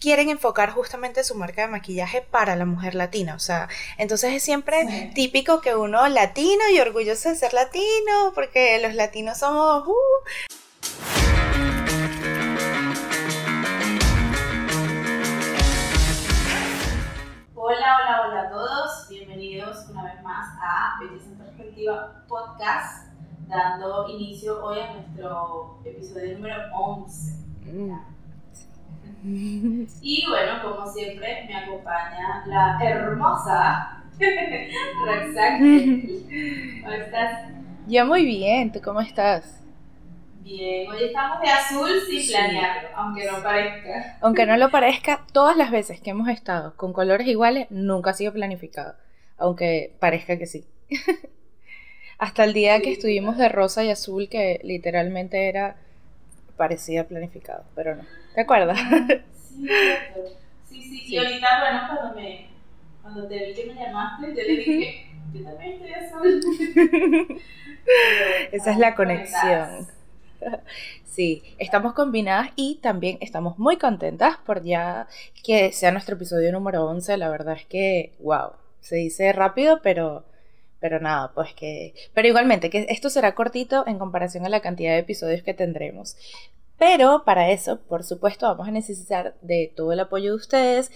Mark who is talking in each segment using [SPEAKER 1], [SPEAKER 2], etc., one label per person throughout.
[SPEAKER 1] quieren enfocar justamente su marca de maquillaje para la mujer latina. O sea, entonces es siempre típico que uno latino y orgulloso de ser latino, porque los latinos somos... Uh.
[SPEAKER 2] Hola, hola, hola a todos. Bienvenidos una vez más a Belleza en Perspectiva Podcast, dando inicio hoy a nuestro episodio número 11. Y bueno, como siempre, me acompaña la hermosa Roxanne. ¿Cómo estás?
[SPEAKER 1] Yo muy bien, ¿tú cómo estás?
[SPEAKER 2] Bien, hoy estamos de azul sin planearlo, aunque no parezca.
[SPEAKER 1] Aunque no lo parezca, todas las veces que hemos estado con colores iguales, nunca ha sido planificado, aunque parezca que sí. Hasta el día que estuvimos de rosa y azul, que literalmente era parecía planificado, pero no. ¿Te acuerdas?
[SPEAKER 2] Sí, sí, sí, Y ahorita, bueno, cuando, me, cuando te vi que me llamaste, yo le dije, yo también estoy azul.
[SPEAKER 1] Esa es la conexión. Sí, estamos combinadas y también estamos muy contentas por ya que sea nuestro episodio número 11. La verdad es que, wow, se dice rápido, pero, pero nada, pues que... Pero igualmente, que esto será cortito en comparación a la cantidad de episodios que tendremos. Pero para eso, por supuesto, vamos a necesitar de todo el apoyo de ustedes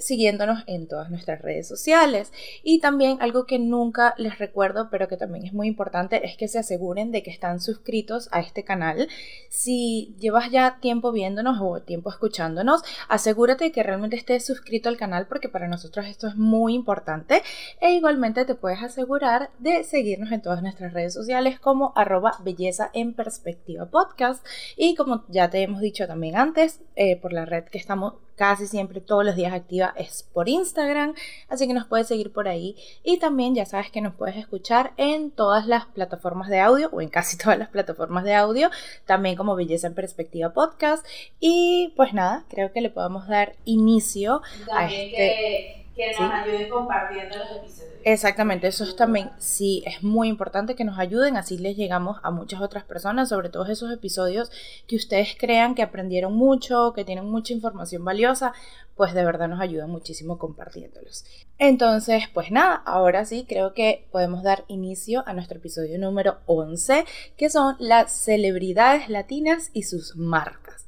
[SPEAKER 1] siguiéndonos en todas nuestras redes sociales. Y también algo que nunca les recuerdo, pero que también es muy importante, es que se aseguren de que están suscritos a este canal. Si llevas ya tiempo viéndonos o tiempo escuchándonos, asegúrate que realmente estés suscrito al canal porque para nosotros esto es muy importante. E igualmente te puedes asegurar de seguirnos en todas nuestras redes sociales como arroba belleza en perspectiva podcast. Y como ya te hemos dicho también antes, eh, por la red que estamos casi siempre todos los días activa es por Instagram, así que nos puedes seguir por ahí. Y también ya sabes que nos puedes escuchar en todas las plataformas de audio o en casi todas las plataformas de audio, también como Belleza en Perspectiva Podcast. Y pues nada, creo que le podemos dar inicio a este
[SPEAKER 2] que nos ayuden compartiendo los episodios.
[SPEAKER 1] Exactamente, eso es también, sí, es muy importante que nos ayuden, así les llegamos a muchas otras personas, sobre todo esos episodios que ustedes crean que aprendieron mucho, que tienen mucha información valiosa, pues de verdad nos ayudan muchísimo compartiéndolos. Entonces, pues nada, ahora sí creo que podemos dar inicio a nuestro episodio número 11, que son las celebridades latinas y sus marcas.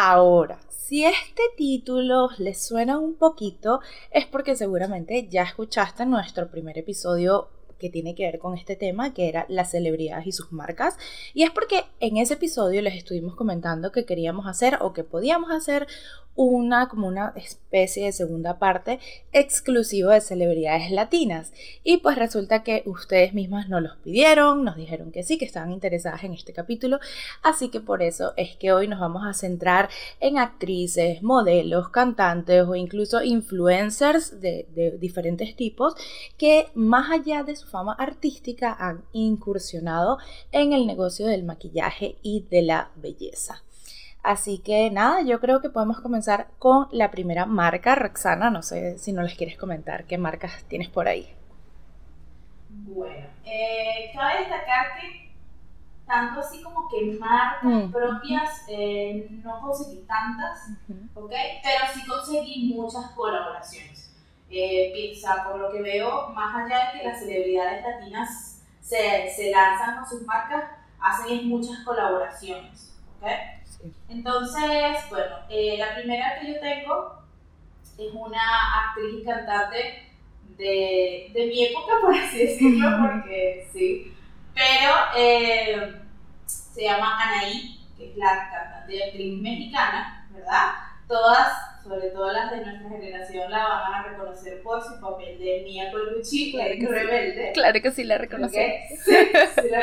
[SPEAKER 1] Ahora, si este título les suena un poquito, es porque seguramente ya escuchaste nuestro primer episodio que tiene que ver con este tema, que era las celebridades y sus marcas. Y es porque en ese episodio les estuvimos comentando que queríamos hacer o que podíamos hacer una como una especie de segunda parte exclusiva de celebridades latinas. Y pues resulta que ustedes mismas nos los pidieron, nos dijeron que sí, que estaban interesadas en este capítulo. Así que por eso es que hoy nos vamos a centrar en actrices, modelos, cantantes o incluso influencers de, de diferentes tipos que más allá de su fama artística han incursionado en el negocio del maquillaje y de la belleza. Así que nada, yo creo que podemos comenzar con la primera marca, Roxana. No sé si no les quieres comentar qué marcas tienes por ahí.
[SPEAKER 2] Bueno, eh, cabe destacar que tanto así como que marcas propias eh, no conseguí tantas, ¿ok? Pero sí conseguí muchas colaboraciones. Eh, por lo que veo, más allá de que las celebridades latinas se, se lanzan con sus marcas, hacen muchas colaboraciones, ¿ok? Entonces, bueno, eh, la primera que yo tengo es una actriz y cantante de, de mi época, por así decirlo, porque sí. Pero eh, se llama Anaí, que es la cantante y actriz mexicana, ¿verdad? Todas, sobre todo las de nuestra generación, la van a reconocer por su papel de Mia Colucci, claro que rebelde.
[SPEAKER 1] Claro que sí la reconocemos.
[SPEAKER 2] Sí, sí la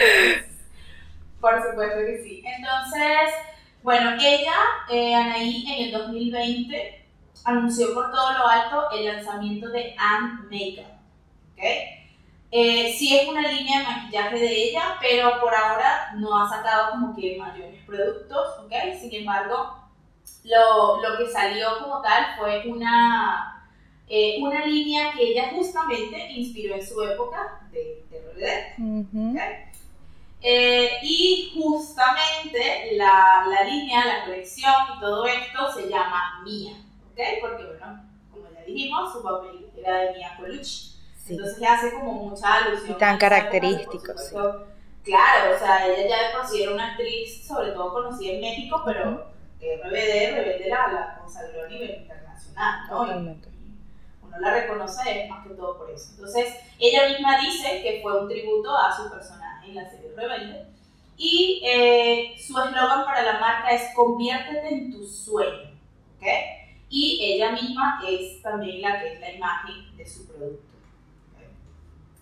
[SPEAKER 2] Por supuesto que sí. Entonces, bueno, ella, eh, Anaí, en el 2020 anunció por todo lo alto el lanzamiento de Anne Makeup. ¿okay? Eh, sí es una línea de maquillaje de ella, pero por ahora no ha sacado como que mayores productos, ¿ok? Sin embargo, lo, lo que salió como tal fue una, eh, una línea que ella justamente inspiró en su época de, de eh, y justamente la, la, línea, la colección y todo esto se llama Mía. ¿ok? Porque, bueno, como ya dijimos, su papel era de Mia Colucci. Entonces le hace como mucha alusión.
[SPEAKER 1] Y tan característico, sí.
[SPEAKER 2] Claro, o sea, ella ya de por sí era una actriz, sobre todo conocida en México, pero eh, RBD, RBD la, la consagró a nivel internacional, ¿no? Totalmente. uno la reconoce más que todo por eso. Entonces, ella misma dice que fue un tributo a su personaje en la serie Rebelde. Y eh, su eslogan para la marca es conviértete en tu sueño, ¿ok? Y ella misma es también la que es la imagen de su producto.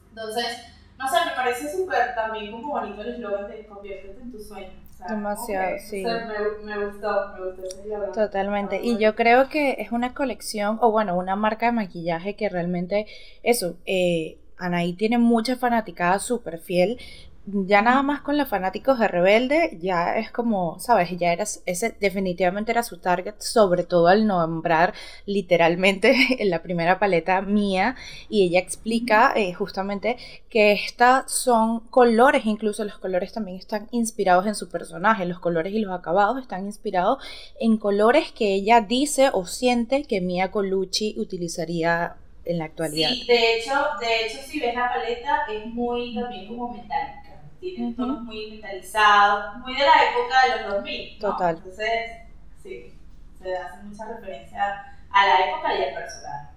[SPEAKER 2] Entonces, no sé, me parece súper también como bonito el eslogan de conviértete en tu sueño.
[SPEAKER 1] Demasiado, sí.
[SPEAKER 2] O sea, me, me, gustó, me gustó.
[SPEAKER 1] Totalmente. Y yo creo que es una colección, o bueno, una marca de maquillaje que realmente, eso, eh, Anaí tiene mucha fanaticada súper fiel ya nada más con los fanáticos de Rebelde, ya es como, sabes, ya era, ese definitivamente era su target, sobre todo al nombrar literalmente en la primera paleta mía, y ella explica eh, justamente que estas son colores, incluso los colores también están inspirados en su personaje, los colores y los acabados están inspirados en colores que ella dice o siente que Mia Colucci utilizaría en la actualidad.
[SPEAKER 2] Sí, de hecho, de hecho si ves la paleta es muy también como metálica tienen tonos muy metalizados, muy de la época de los 2000.
[SPEAKER 1] Total.
[SPEAKER 2] Entonces, sí, se hace mucha referencia a la época y al personaje.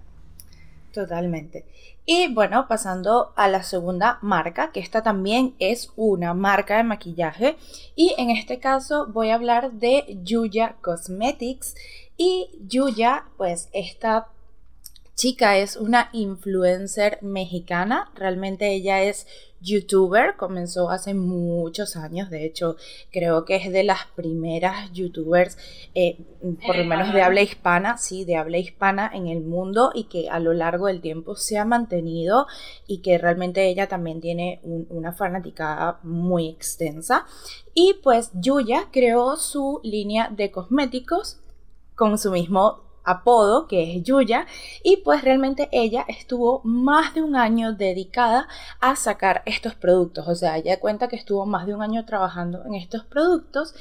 [SPEAKER 1] Totalmente. Y bueno, pasando a la segunda marca, que esta también es una marca de maquillaje. Y en este caso voy a hablar de Yuya Cosmetics. Y Yuya, pues esta chica es una influencer mexicana. Realmente ella es youtuber, comenzó hace muchos años, de hecho creo que es de las primeras youtubers, eh, por lo menos de habla hispana, sí, de habla hispana en el mundo y que a lo largo del tiempo se ha mantenido y que realmente ella también tiene una fanaticada muy extensa. Y pues Yuya creó su línea de cosméticos con su mismo apodo, que es Yuya, y pues realmente ella estuvo más de un año dedicada a sacar estos productos, o sea, ella cuenta que estuvo más de un año trabajando en estos productos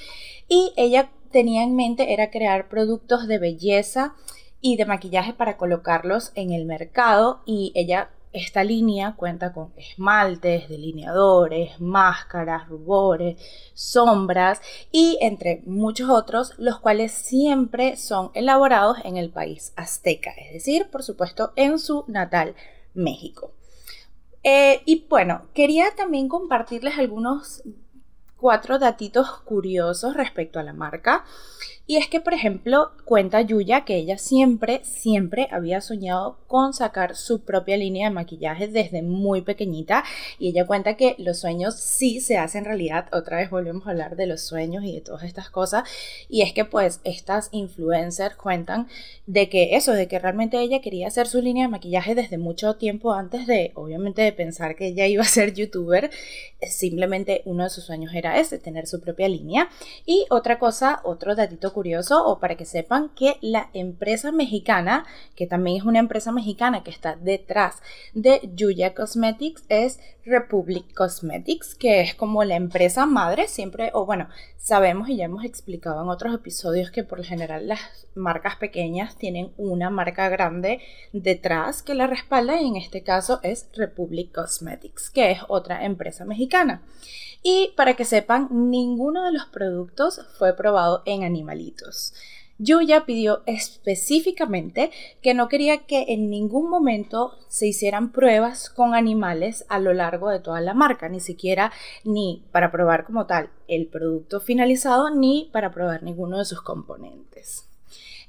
[SPEAKER 1] y ella tenía en mente era crear productos de belleza y de maquillaje para colocarlos en el mercado y ella esta línea cuenta con esmaltes, delineadores, máscaras, rubores, sombras y entre muchos otros, los cuales siempre son elaborados en el país azteca, es decir, por supuesto, en su natal México. Eh, y bueno, quería también compartirles algunos cuatro datitos curiosos respecto a la marca. Y es que, por ejemplo, cuenta Yuya que ella siempre, siempre había soñado con sacar su propia línea de maquillaje desde muy pequeñita. Y ella cuenta que los sueños sí se hacen realidad. Otra vez volvemos a hablar de los sueños y de todas estas cosas. Y es que, pues, estas influencers cuentan de que eso, de que realmente ella quería hacer su línea de maquillaje desde mucho tiempo antes de, obviamente, de pensar que ella iba a ser youtuber. Simplemente uno de sus sueños era ese, tener su propia línea. Y otra cosa, otro datito curioso o para que sepan que la empresa mexicana, que también es una empresa mexicana que está detrás de Yuya Cosmetics, es Republic Cosmetics, que es como la empresa madre, siempre, o bueno, sabemos y ya hemos explicado en otros episodios que por lo general las marcas pequeñas tienen una marca grande detrás que la respalda y en este caso es Republic Cosmetics, que es otra empresa mexicana. Y para que sepan, ninguno de los productos fue probado en animalitos. Yuya pidió específicamente que no quería que en ningún momento se hicieran pruebas con animales a lo largo de toda la marca, ni siquiera ni para probar como tal el producto finalizado, ni para probar ninguno de sus componentes.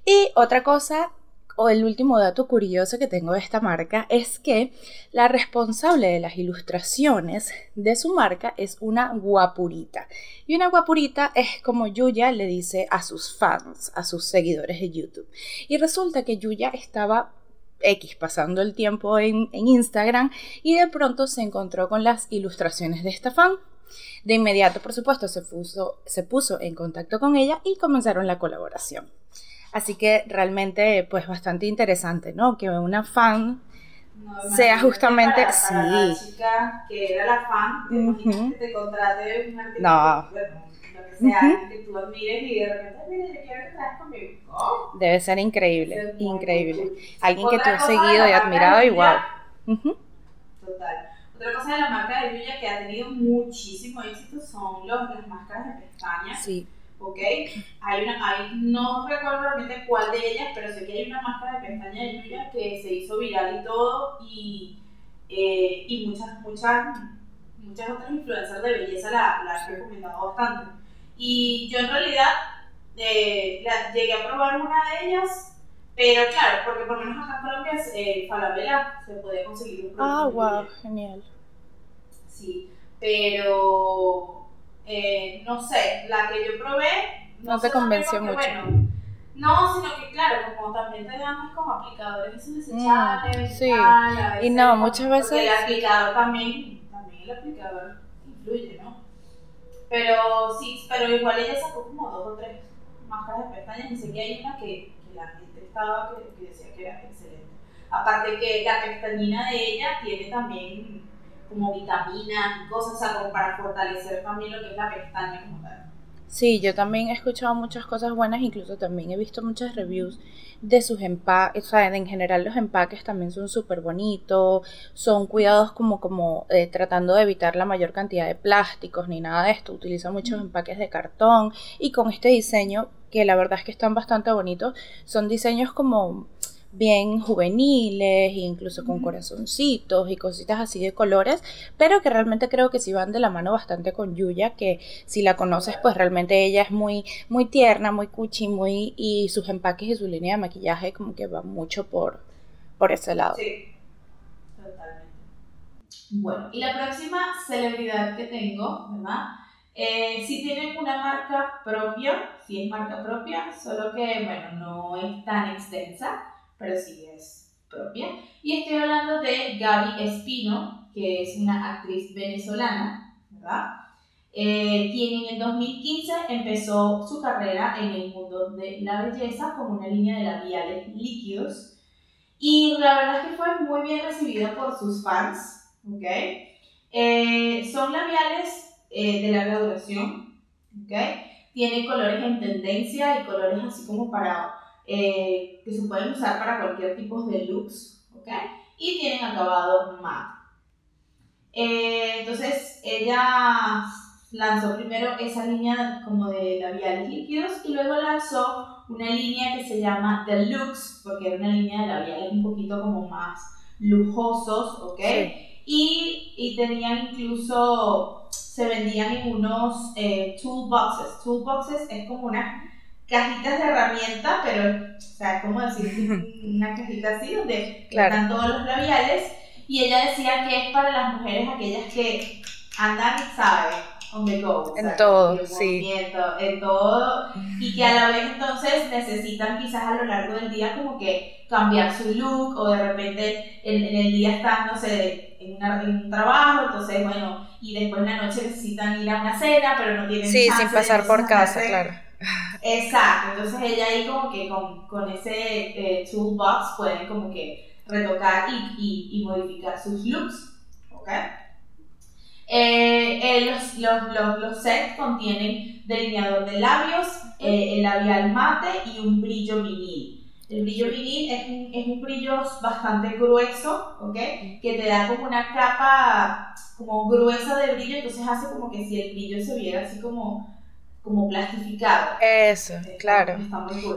[SPEAKER 1] Y otra cosa o el último dato curioso que tengo de esta marca es que la responsable de las ilustraciones de su marca es una guapurita. Y una guapurita es como Yuya le dice a sus fans, a sus seguidores de YouTube. Y resulta que Yuya estaba X pasando el tiempo en, Instagram y de pronto se encontró con las ilustraciones de esta fan. De inmediato, por supuesto, se puso, se puso en contacto con ella y comenzaron la colaboración. Así que realmente, pues bastante interesante, ¿no? Que una fan sea justamente
[SPEAKER 2] sí. la chica que era la fan, te contrate un artista. No. lo que sea, que tú admires y de repente, mira, yo quiero que conmigo. Oh.
[SPEAKER 1] Debe ser increíble, increíble. Alguien que tú has seguido y admirado y wow.
[SPEAKER 2] Total. Otra cosa de la marca de Yuya que ha tenido muchísimo éxito son los, las máscaras de pestañas. Sí. ¿Ok? Hay una, hay, no recuerdo realmente cuál de ellas, pero sé que hay una máscara de pestaña de Yuya que se hizo viral y todo, y, eh, y muchas, muchas, muchas otras influencers de belleza la, la han recomendado bastante. Y yo en realidad eh, la, llegué a probar una de ellas pero claro, porque por lo menos acá en Colombia eh, Falabella se puede conseguir un producto.
[SPEAKER 1] Ah, wow, genial.
[SPEAKER 2] Sí, pero eh, no sé, la que yo probé.
[SPEAKER 1] No, te convenció mucho.
[SPEAKER 2] Bueno, no, sino que claro, como también te dan como aplicadores esos desechables. Mm, sí,
[SPEAKER 1] y no, muchas veces.
[SPEAKER 2] el aplicador también, también el aplicador influye, ¿no? Pero sí, pero igual ella sacó como dos o tres máscaras de pestañas y sé que hay una que, que la gente estaba que, que decía que era excelente. Aparte que la pestañina de ella tiene también como vitaminas y cosas, o sea, como para fortalecer también lo que es la pestaña como tal.
[SPEAKER 1] Sí, yo también he escuchado muchas cosas buenas, incluso también he visto muchas reviews de sus empaques, o sea, en general los empaques también son súper bonitos, son cuidados como, como eh, tratando de evitar la mayor cantidad de plásticos ni nada de esto, utilizan muchos empaques de cartón y con este diseño, que la verdad es que están bastante bonitos, son diseños como bien juveniles, incluso con corazoncitos y cositas así de colores, pero que realmente creo que sí van de la mano bastante con Yuya, que si la conoces, pues realmente ella es muy, muy tierna, muy cuchi, muy, y sus empaques y su línea de maquillaje como que va mucho por, por ese lado.
[SPEAKER 2] Sí, totalmente. Bueno, y la próxima celebridad que tengo, ¿verdad? Eh, si tienen una marca propia, si es marca propia, solo que, bueno, no es tan extensa pero sí es propia. Y estoy hablando de Gaby Espino, que es una actriz venezolana, ¿verdad? Eh, quien en el 2015 empezó su carrera en el mundo de la belleza con una línea de labiales líquidos. Y la verdad es que fue muy bien recibida por sus fans, ¿ok? Eh, son labiales eh, de larga duración, ¿ok? Tiene colores en tendencia y colores así como para eh, que se pueden usar para cualquier tipo de looks, ¿ok? Y tienen acabado matte. Eh, entonces, ella lanzó primero esa línea como de labiales líquidos y luego lanzó una línea que se llama Deluxe, porque era una línea de labiales un poquito como más lujosos, ¿ok? Y, y tenían incluso, se vendían en unos eh, toolboxes. Toolboxes es como una cajitas de herramienta, pero, o sea, ¿cómo decir? Una cajita así donde están todos los labiales. Y ella decía que es para las mujeres aquellas que andan, ¿sabes? On the go.
[SPEAKER 1] En todo, sí.
[SPEAKER 2] En todo. Y que a la vez entonces necesitan quizás a lo largo del día como que cambiar su look o de repente en, el día están, no sé, en, en, un trabajo, entonces bueno, y después en la noche necesitan ir a una cena, pero no tienen
[SPEAKER 1] Sí, sin pasar por casa, claro
[SPEAKER 2] Exacto, entonces ella ahí como que con, con ese eh, toolbox pueden como que retocar y, y, modificar sus looks, ¿ok? Eh, eh, los, los, los, los, sets contienen delineador de labios, el labial mate y un brillo vinil. El brillo vinil es un, es un brillo bastante grueso, ¿ok? Que te da como una capa como gruesa de brillo, entonces hace como que si el brillo se viera así como como plastificado.
[SPEAKER 1] Eso, claro.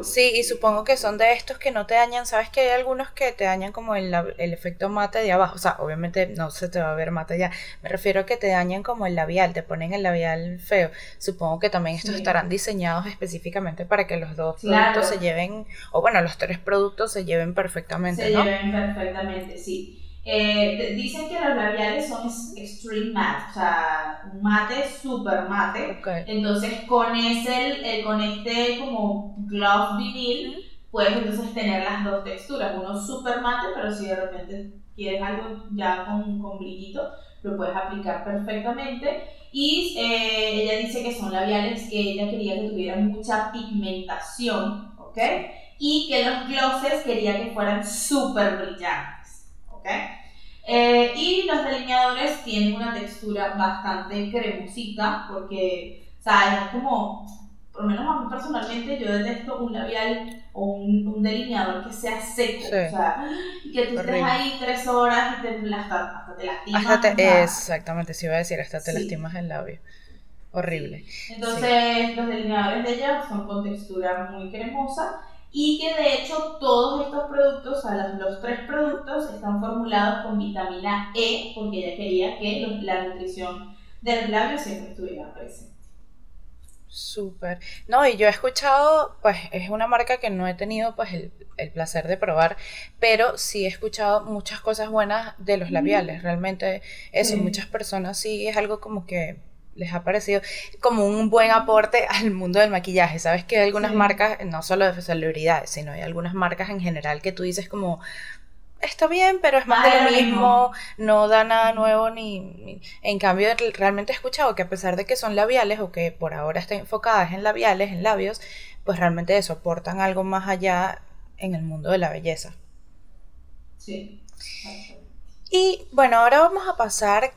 [SPEAKER 1] Sí, y supongo que son de estos que no te dañan, sabes que hay algunos que te dañan como el, el, efecto mate de abajo, o sea, obviamente no se te va a ver mate ya, me refiero a que te dañan como el labial, te ponen el labial feo. Supongo que también estos estarán diseñados específicamente para que los dos productos se lleven, o bueno, los tres productos se lleven perfectamente.
[SPEAKER 2] Se lleven perfectamente, sí. Eh, dicen que los labiales son extreme matte, o sea, mate super mate. Entonces, con ese, con este como gloss vinil, puedes entonces tener las dos texturas. Uno super mate, pero si de repente quieres algo ya con, con brillito, lo puedes aplicar perfectamente. Y eh, ella dice que son labiales que ella quería que tuvieran mucha pigmentación, ¿ok? Y que los glosses quería que fueran súper brillantes, ¿ok? Eh, y los delineadores tienen una textura bastante cremosita porque O sea, es como, por lo menos a mí personalmente, yo detesto un labial o un, delineador que sea seco. O sea, y que tú estés ahí tres horas y te, hasta, hasta te lastimas.
[SPEAKER 1] exactamente, si iba a decir, hasta te lastimas el labio. Horrible.
[SPEAKER 2] Entonces, los delineadores de ella son con textura muy cremosa y que de hecho todos estos productos, o sea, los, tres productos están formulados con vitamina E porque ella quería que la nutrición del labio siempre estuviera presente.
[SPEAKER 1] Súper. No, y yo he escuchado, pues es una marca que no he tenido pues el, placer de probar, pero sí he escuchado muchas cosas buenas de los labiales. Realmente eso, muchas personas sí es algo como que les ha parecido como un buen aporte al mundo del maquillaje. Sabes que hay algunas marcas, no solo de celebridades, sino hay algunas marcas en general que tú dices como, está bien, pero es más de lo mismo, no da nada nuevo ni, En cambio, realmente he escuchado que a pesar de que son labiales o que por ahora están enfocadas en labiales, en labios, pues realmente eso, aportan algo más allá en el mundo de la belleza.
[SPEAKER 2] Sí.
[SPEAKER 1] Y bueno, ahora vamos a pasar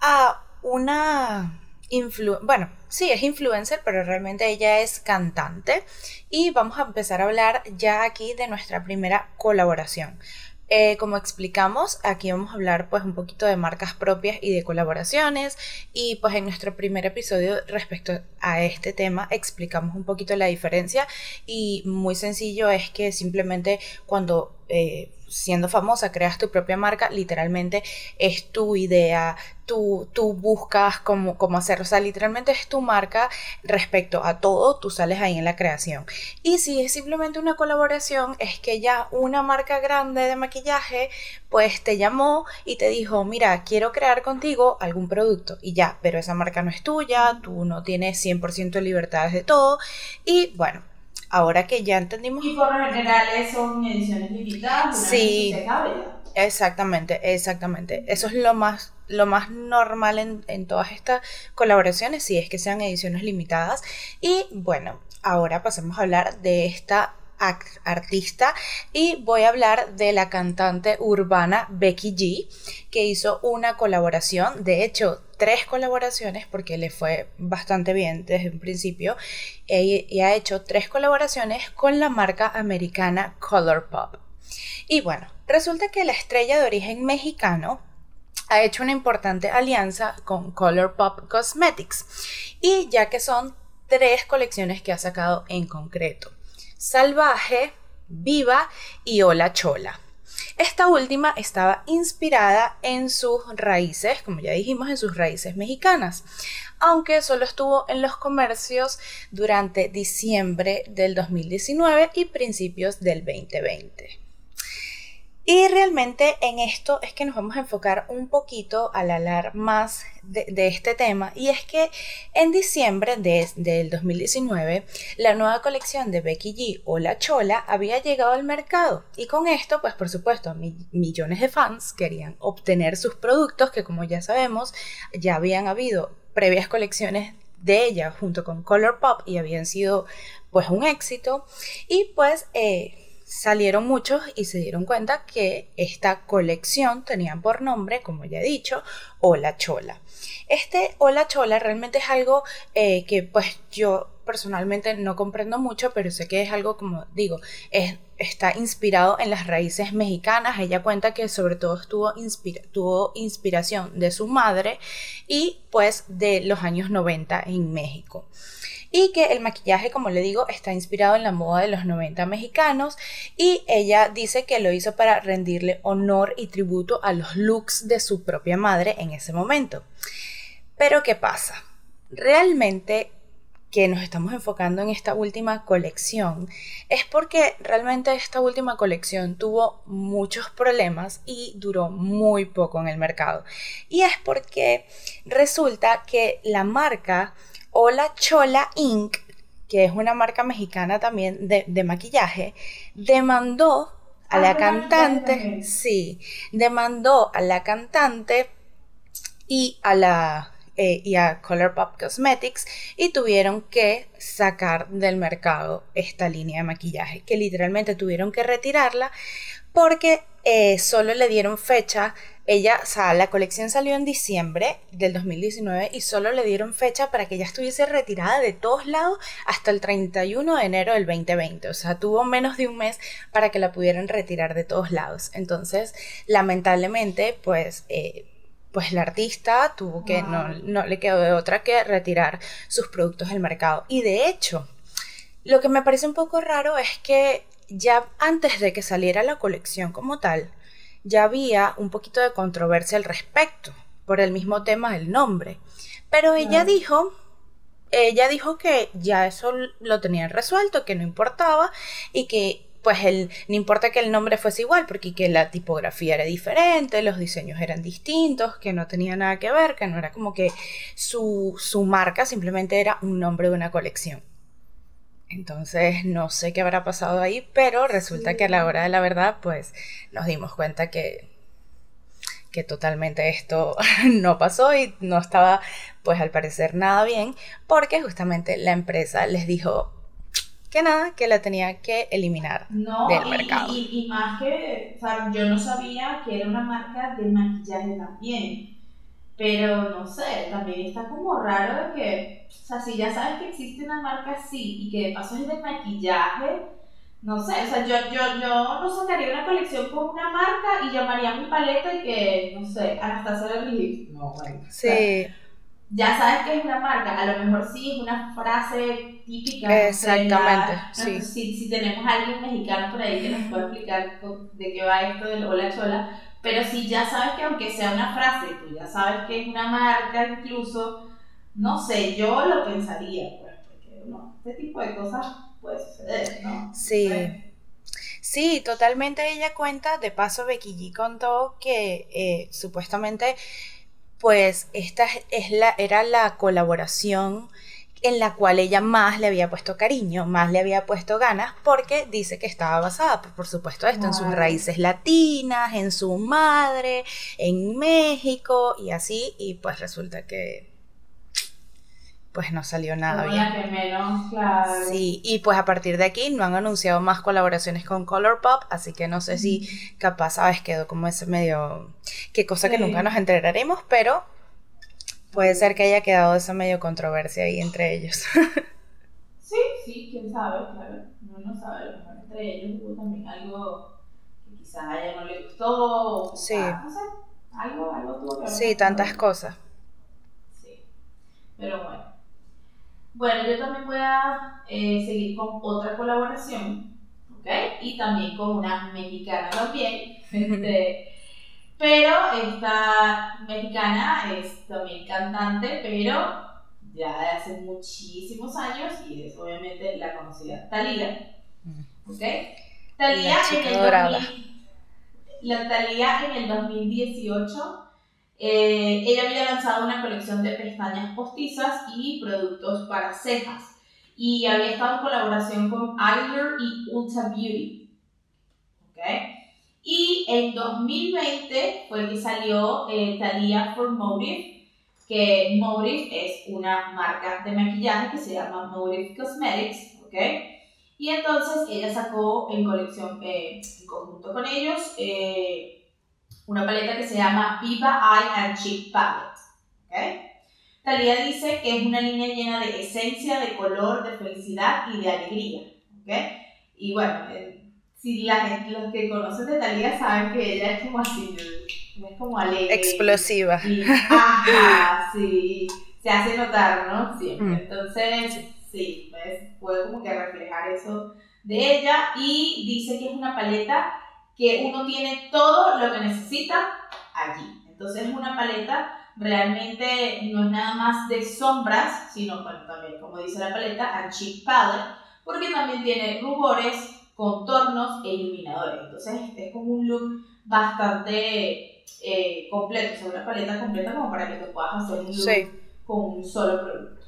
[SPEAKER 1] a una bueno, sí, es influencer, pero realmente ella es cantante. Y vamos a empezar a hablar ya aquí de nuestra primera colaboración. Eh, como explicamos, aquí vamos a hablar pues un poquito de marcas propias y de colaboraciones y pues en nuestro primer episodio respecto a este tema explicamos un poquito la diferencia y muy sencillo es que simplemente cuando eh, siendo famosa, creas tu propia marca, literalmente es tu idea, tú, tú buscas cómo, cómo hacerlo, o sea, literalmente es tu marca respecto a todo, tú sales ahí en la creación. Y si es simplemente una colaboración, es que ya una marca grande de maquillaje, pues te llamó y te dijo, mira, quiero crear contigo algún producto y ya, pero esa marca no es tuya, tú no tienes 100% de libertades de todo. Y bueno, ahora que ya entendimos...
[SPEAKER 2] Y por lo general son ediciones limitadas.
[SPEAKER 1] Sí. Exactamente, exactamente. Eso es lo más, lo más normal en, en todas estas colaboraciones, si es que sean ediciones limitadas. Y bueno, ahora pasemos a hablar de esta artista y voy a hablar de la cantante urbana Becky G que hizo una colaboración, de hecho tres colaboraciones porque le fue bastante bien desde un principio y ha hecho tres colaboraciones con la marca americana Colourpop. Y bueno, resulta que la estrella de origen mexicano ha hecho una importante alianza con Colourpop Cosmetics y ya que son tres colecciones que ha sacado en concreto. Salvaje, Viva y Hola Chola. Esta última estaba inspirada en sus raíces, como ya dijimos, en sus raíces mexicanas, aunque solo estuvo en los comercios durante diciembre del 2019 y principios del 2020. Y realmente en esto es que nos vamos a enfocar un poquito al hablar más de, este tema. Y es que en diciembre de, del 2019, la nueva colección de Becky G o La Chola había llegado al mercado. Y con esto, pues por supuesto, millones de fans querían obtener sus productos que como ya sabemos, ya habían habido previas colecciones de ella junto con Colourpop y habían sido pues un éxito. Y pues... Eh, salieron muchos y se dieron cuenta que esta colección tenía por nombre, como ya he dicho, Hola Chola. Este Hola Chola realmente es algo eh, que pues yo personalmente no comprendo mucho, pero sé que es algo como digo, está inspirado en las raíces mexicanas. Ella cuenta que sobre todo estuvo tuvo inspiración de su madre y pues de los años 90 en México y que el maquillaje, como le digo, está inspirado en la moda de los 90 mexicanos y ella dice que lo hizo para rendirle honor y tributo a los looks de su propia madre en ese momento. Pero ¿qué pasa? Realmente que nos estamos enfocando en esta última colección es porque realmente esta última colección tuvo muchos problemas y duró muy poco en el mercado. Y es porque resulta que la marca Hola Chola Inc., que es una marca mexicana también de, maquillaje, demandó a la ah, cantante, sí, demandó a la cantante y a la eh, y a Colourpop Cosmetics y tuvieron que sacar del mercado esta línea de maquillaje, que literalmente tuvieron que retirarla porque eh, solo le dieron fecha ella, o sea, la colección salió en diciembre del 2019 y solo le dieron fecha para que ella estuviese retirada de todos lados hasta el 31 de enero del 2020. O sea, tuvo menos de un mes para que la pudieran retirar de todos lados. Entonces, lamentablemente, pues... Eh, pues la artista tuvo que, no, no le quedó de otra que retirar sus productos del mercado. Y de hecho, lo que me parece un poco raro es que ya antes de que saliera la colección como tal, ya había un poquito de controversia al respecto por el mismo tema del nombre. Pero ella dijo, ella dijo que ya eso lo tenían resuelto, que no importaba y que pues el, no importa que el nombre fuese igual, porque que la tipografía era diferente, los diseños eran distintos, que no tenía nada que ver, que no era como que su, su marca simplemente era un nombre de una colección. Entonces no sé qué habrá pasado ahí, pero resulta que a la hora de la verdad, pues nos dimos cuenta que, que totalmente esto no pasó y no estaba, pues al parecer nada bien, porque justamente la empresa les dijo que nada, que la tenía que eliminar del mercado.
[SPEAKER 2] Y, y, más que, o sea, yo no sabía que era una marca de maquillaje también. Pero no sé, también está como raro de que, o sea, si ya sabes que existe una marca así y que de paso es de maquillaje, no sé, o sea, yo, yo, yo no sacaría una colección con una marca y llamaría a mi paleta y que, no sé, Anastasia Beverly No, bueno. Sí. ya sabes que es una marca, a lo mejor sí es una frase típica.
[SPEAKER 1] Exactamente, sí.
[SPEAKER 2] Si, si tenemos a alguien mexicano por ahí que nos pueda explicar de qué va esto del hola chola, pero si ya sabes que aunque sea una frase, tú ya sabes que es una marca incluso, no sé, yo lo pensaría, pues, porque no, este tipo de cosas puede suceder, ¿no?
[SPEAKER 1] Sí. Sí, totalmente ella cuenta, de paso Becky G contó que eh, supuestamente pues esta es la, era la colaboración en la cual ella más le había puesto cariño, más le había puesto ganas, porque dice que estaba basada, por, supuesto, esto en sus raíces latinas, en su madre, en México y así, y pues resulta que pues no salió nada bien.
[SPEAKER 2] Menos, claro.
[SPEAKER 1] Sí, y pues a partir de aquí no han anunciado más colaboraciones con Colourpop, así que no sé si capaz, sabes, quedó como ese medio, qué cosa que nunca nos enteraremos, pero Puede ser que haya quedado esa medio controversia ahí entre ellos.
[SPEAKER 2] sí, sí, quién sabe, claro. No sabe, a lo mejor entre ellos hubo también algo que quizás a ella no le gustó. sí. no sé, algo, algo tuvo que.
[SPEAKER 1] Sí, tantas cosas.
[SPEAKER 2] Sí, pero bueno. Bueno, yo también voy a eh, seguir con otra colaboración, ¿ok? Y también con una mexicana también. Este, pero esta mexicana es también cantante, pero ya de hace muchísimos años y es obviamente la conocida Talía. ¿Ok? Talía en el la Talía en el 2018 eh, ella había lanzado una colección de pestañas postizas y productos para cejas y había estado en colaboración con Eyelure y Ulta Beauty. ¿Ok? Y en 2020 fue que salió eh, Thalia for Motive, que Motive es una marca de maquillaje que se llama Motive Cosmetics, ¿ok? Y entonces ella sacó en colección, eh, en conjunto con ellos, eh, una paleta que se llama Viva Eye and Cheek Palette, ¿ok? Thalia dice que es una línea llena de esencia, de color, de felicidad y de alegría, ¿ok? Y bueno, si la gente, los que conocen de Talía saben que ella es como así, es como alegre.
[SPEAKER 1] Explosiva.
[SPEAKER 2] Y, ajá, sí, se hace notar, ¿no? Siempre. Mm. Entonces, sí, pues, puede como que reflejar eso de ella y dice que es una paleta que uno tiene todo lo que necesita allí. Entonces es una paleta realmente no es nada más de sombras, sino bueno, también, como dice la paleta, a cheek palette, porque también tiene rubores, contornos e iluminadores. Entonces es como un look bastante eh, completo, o sea, una paleta completa como para que te puedas hacer un look con un solo producto.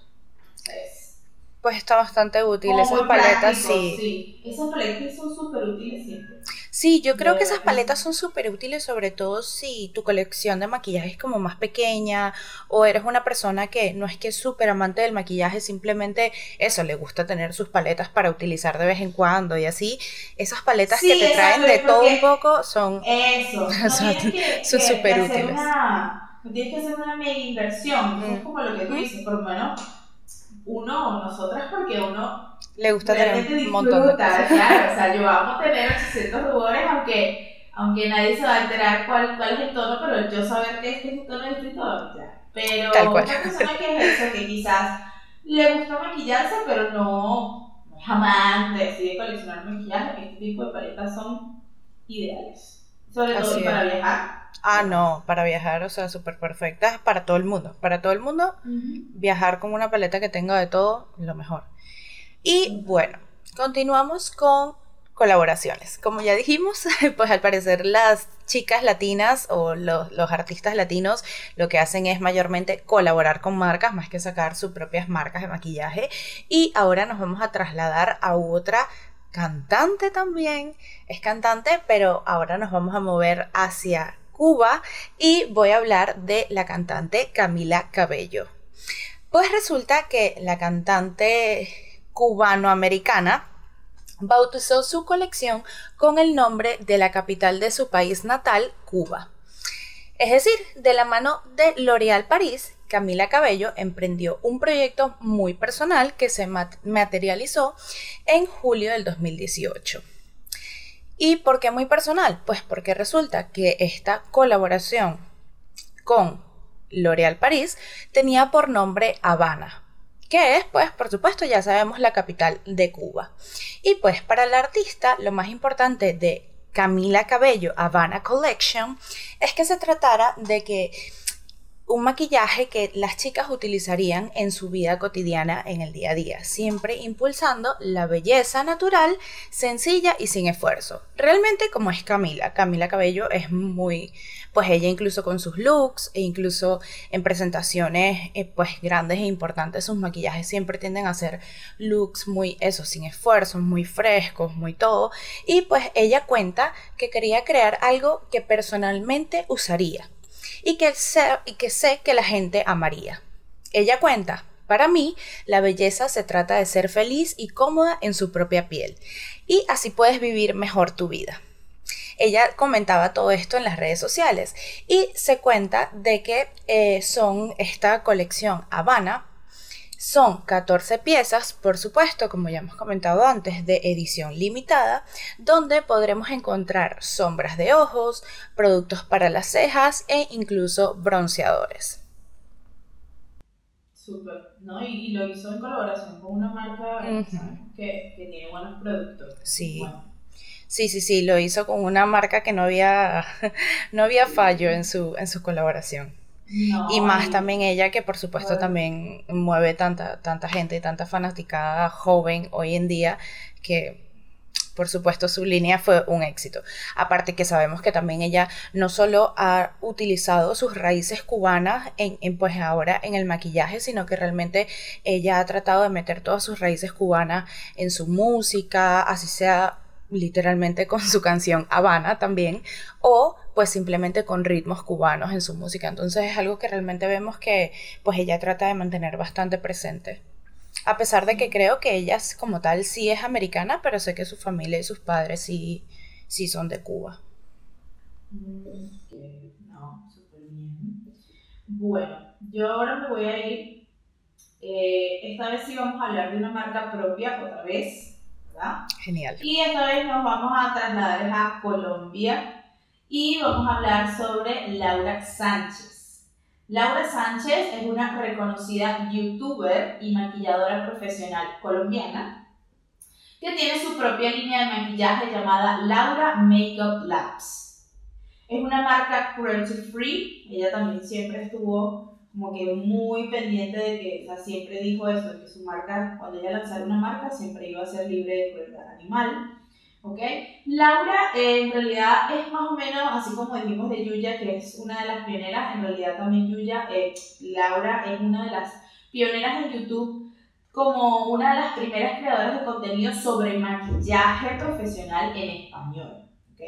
[SPEAKER 1] pues está bastante útil, esas paletas sí.
[SPEAKER 2] Sí, esas paletas son súper útiles siempre.
[SPEAKER 1] Sí, yo creo que esas paletas son súper útiles, sobre todo si tu colección de maquillaje es como más pequeña o eres una persona que no es que es súper amante del maquillaje, simplemente eso, le gusta tener sus paletas para utilizar de vez en cuando y así. Esas paletas que te traen de todo un poco son
[SPEAKER 2] eso,
[SPEAKER 1] son súper útiles.
[SPEAKER 2] no tienes que hacer una mega inversión, es como lo que tú dices, por lo menos uno, nosotras, porque uno
[SPEAKER 1] le gusta tener un montón de cosas.
[SPEAKER 2] Claro, o sea, yo vamos a tener 800 rubores, aunque, aunque nadie se va a enterar cuál, cuál es el tono, pero yo saber que este es el tono del escritor, ya. Pero una persona que es eso, que quizás le gusta maquillarse, pero no, no es amante así de coleccionar maquillaje, este tipo de paletas son ideales. Sobre todo para viajar.
[SPEAKER 1] Ah, no, para viajar, o sea, súper perfectas para todo el mundo. Para todo el mundo, viajar con una paleta que tenga de todo, lo mejor. Y bueno, continuamos con colaboraciones. Como ya dijimos, pues al parecer las chicas latinas o los, artistas latinos lo que hacen es mayormente colaborar con marcas más que sacar sus propias marcas de maquillaje. Y ahora nos vamos a trasladar a otra cantante también. Es cantante, pero ahora nos vamos a mover hacia Cuba y voy a hablar de la cantante Camila Cabello. Pues resulta que la cantante cubanoamericana, bautizó su colección con el nombre de la capital de su país natal, Cuba. Es decir, de la mano de L'Oréal París, Camila Cabello emprendió un proyecto muy personal que se materializó en julio del 2018. ¿Y por qué muy personal? Pues porque resulta que esta colaboración con L'Oréal París tenía por nombre Habana, que es, pues, por supuesto, ya sabemos, la capital de Cuba. Y pues para el artista, lo más importante de Camila Cabello Havana Collection es que se tratara de que un maquillaje que las chicas utilizarían en su vida cotidiana en el día a día, siempre impulsando la belleza natural, sencilla y sin esfuerzo. Realmente como es Camila, Camila Cabello es muy, pues ella incluso con sus looks e incluso en presentaciones eh, pues grandes e importantes, sus maquillajes siempre tienden a ser looks muy eso, sin esfuerzo, muy frescos, muy todo. Y pues ella cuenta que quería crear algo que personalmente usaría y que, sé, y que sé que la gente amaría. Ella cuenta, para mí, la belleza se trata de ser feliz y cómoda en su propia piel, y así puedes vivir mejor tu vida. Ella comentaba todo esto en las redes sociales y se cuenta de que eh, son esta colección Habana, son 14 piezas, por supuesto, como ya hemos comentado antes, de edición limitada, donde podremos encontrar sombras de ojos, productos para las cejas e incluso bronceadores.
[SPEAKER 2] Súper, ¿no? Y, lo hizo en colaboración con una marca que, tiene buenos productos.
[SPEAKER 1] Sí. Sí, sí, sí, lo hizo con una marca que no había, no había fallo en su, en su colaboración y más también ella que por supuesto también mueve tanta, tanta gente y tanta fanaticada joven hoy en día que por supuesto su línea fue un éxito. Aparte que sabemos que también ella no solo ha utilizado sus raíces cubanas en, en, pues ahora en el maquillaje, sino que realmente ella ha tratado de meter todas sus raíces cubanas en su música, así sea literalmente con su canción Habana también, o pues simplemente con ritmos cubanos en su música. Entonces es algo que realmente vemos que pues ella trata de mantener bastante presente. A pesar de que creo que ella como tal sí es americana, pero sé que su familia y sus padres sí, sí son de Cuba.
[SPEAKER 2] No, súper bien. Bueno, yo ahora me voy a ir. Eh, esta vez sí vamos a hablar de una marca propia otra vez, ¿verdad?
[SPEAKER 1] Genial.
[SPEAKER 2] Y esta vez nos vamos a trasladar a Colombia y vamos a hablar sobre Laura Sánchez. Laura Sánchez es una reconocida youtuber y maquilladora profesional colombiana que tiene su propia línea de maquillaje llamada Laura Makeup Labs. Es una marca cruelty free, ella también siempre estuvo como que muy pendiente de que, o sea, siempre dijo eso, que su marca, cuando ella lanzara una marca, siempre iba a ser libre de crueldad animal. ¿ok? Laura eh, en realidad es más o menos así como dijimos de Yuya, que es una de las pioneras, en realidad también Yuya, eh, Laura es una de las pioneras en YouTube como una de las primeras creadoras de contenido sobre maquillaje profesional en español. ¿ok?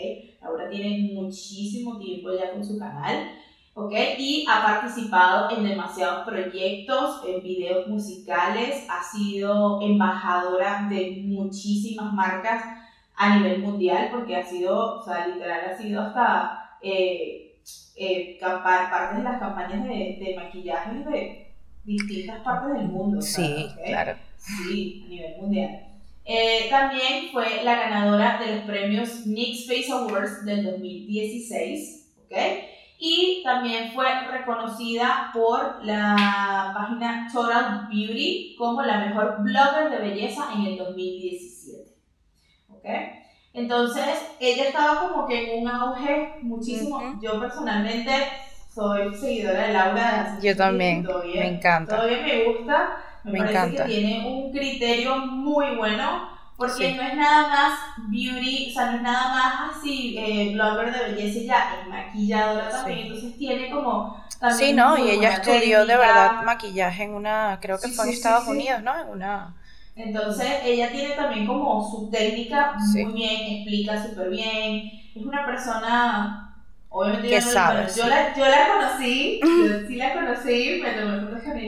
[SPEAKER 2] Laura tiene muchísimo tiempo ya con su canal, ¿ok? Y ha participado en demasiados proyectos, en videos musicales, ha sido embajadora de muchísimas marcas a nivel mundial, porque ha sido, o sea, literal ha sido hasta eh, eh, parte de las campañas de, de maquillaje de distintas partes del mundo.
[SPEAKER 1] Sí, claro.
[SPEAKER 2] Sí, a nivel mundial. Eh, también fue la ganadora de los premios Nick Space Awards del 2016, ¿ok? Y también fue reconocida por la página Total Beauty como la mejor blogger de belleza en el 2017, ¿ok? Entonces, ella estaba como que en un auge muchísimo. Yo personalmente soy seguidora de Laura.
[SPEAKER 1] Yo también, me encanta.
[SPEAKER 2] Todavía me gusta me, parece que tiene un criterio muy bueno porque no es nada más beauty, o sea, no es nada más así, eh, blogger de belleza y ya, es maquilladora también, entonces tiene como...
[SPEAKER 1] Sí, no, y ella estudió de verdad maquillaje en una, creo que fue en Estados Unidos, ¿no? En una...
[SPEAKER 2] Entonces, ella tiene también como su técnica muy bien, explica súper bien, es una persona, obviamente yo, no, yo, la, yo la conocí, yo sí la conocí, me tomé fotos con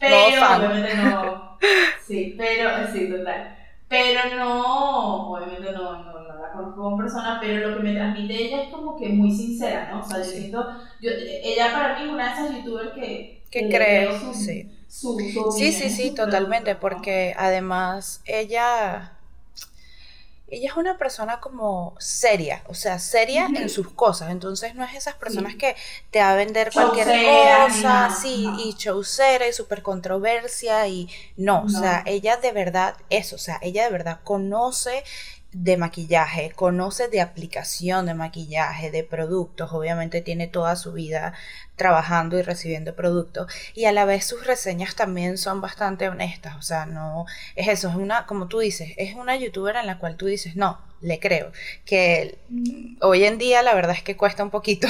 [SPEAKER 2] pero obviamente no. Sí, pero sí, total. Pero no, obviamente no, no, no, la conozco como persona, pero lo que me transmite ella es como que muy sincera, ¿no? O sea, yo siento, yo, ella para mí es una de esas youtubers que...
[SPEAKER 1] Que creo, sí. sí, sí, sí, totalmente, porque además ella ella es una persona como seria, o sea, seria en sus cosas. Entonces no es esas personas que te va a vender cualquier cosa, sí, y showcera y super controversia y no, o sea, ella de verdad es, o sea, ella de verdad conoce de maquillaje, conoce de aplicación de maquillaje, de productos, obviamente tiene toda su vida trabajando y recibiendo productos y a la vez sus reseñas también son bastante honestas, o sea, no es eso, es una, como tú dices, es una youtuber en la cual tú dices, no, le creo, que hoy en día la verdad es que cuesta un poquito.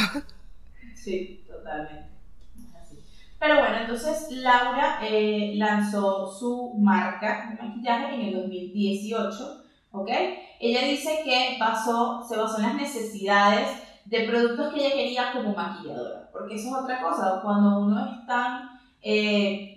[SPEAKER 2] Sí, totalmente. Pero bueno, entonces Laura eh, lanzó su marca de maquillaje en el 2018 ¿ok? Ella dice que basó, se basó en las necesidades de productos que ella quería como maquilladora, porque eso es otra cosa, cuando uno es tan, eh,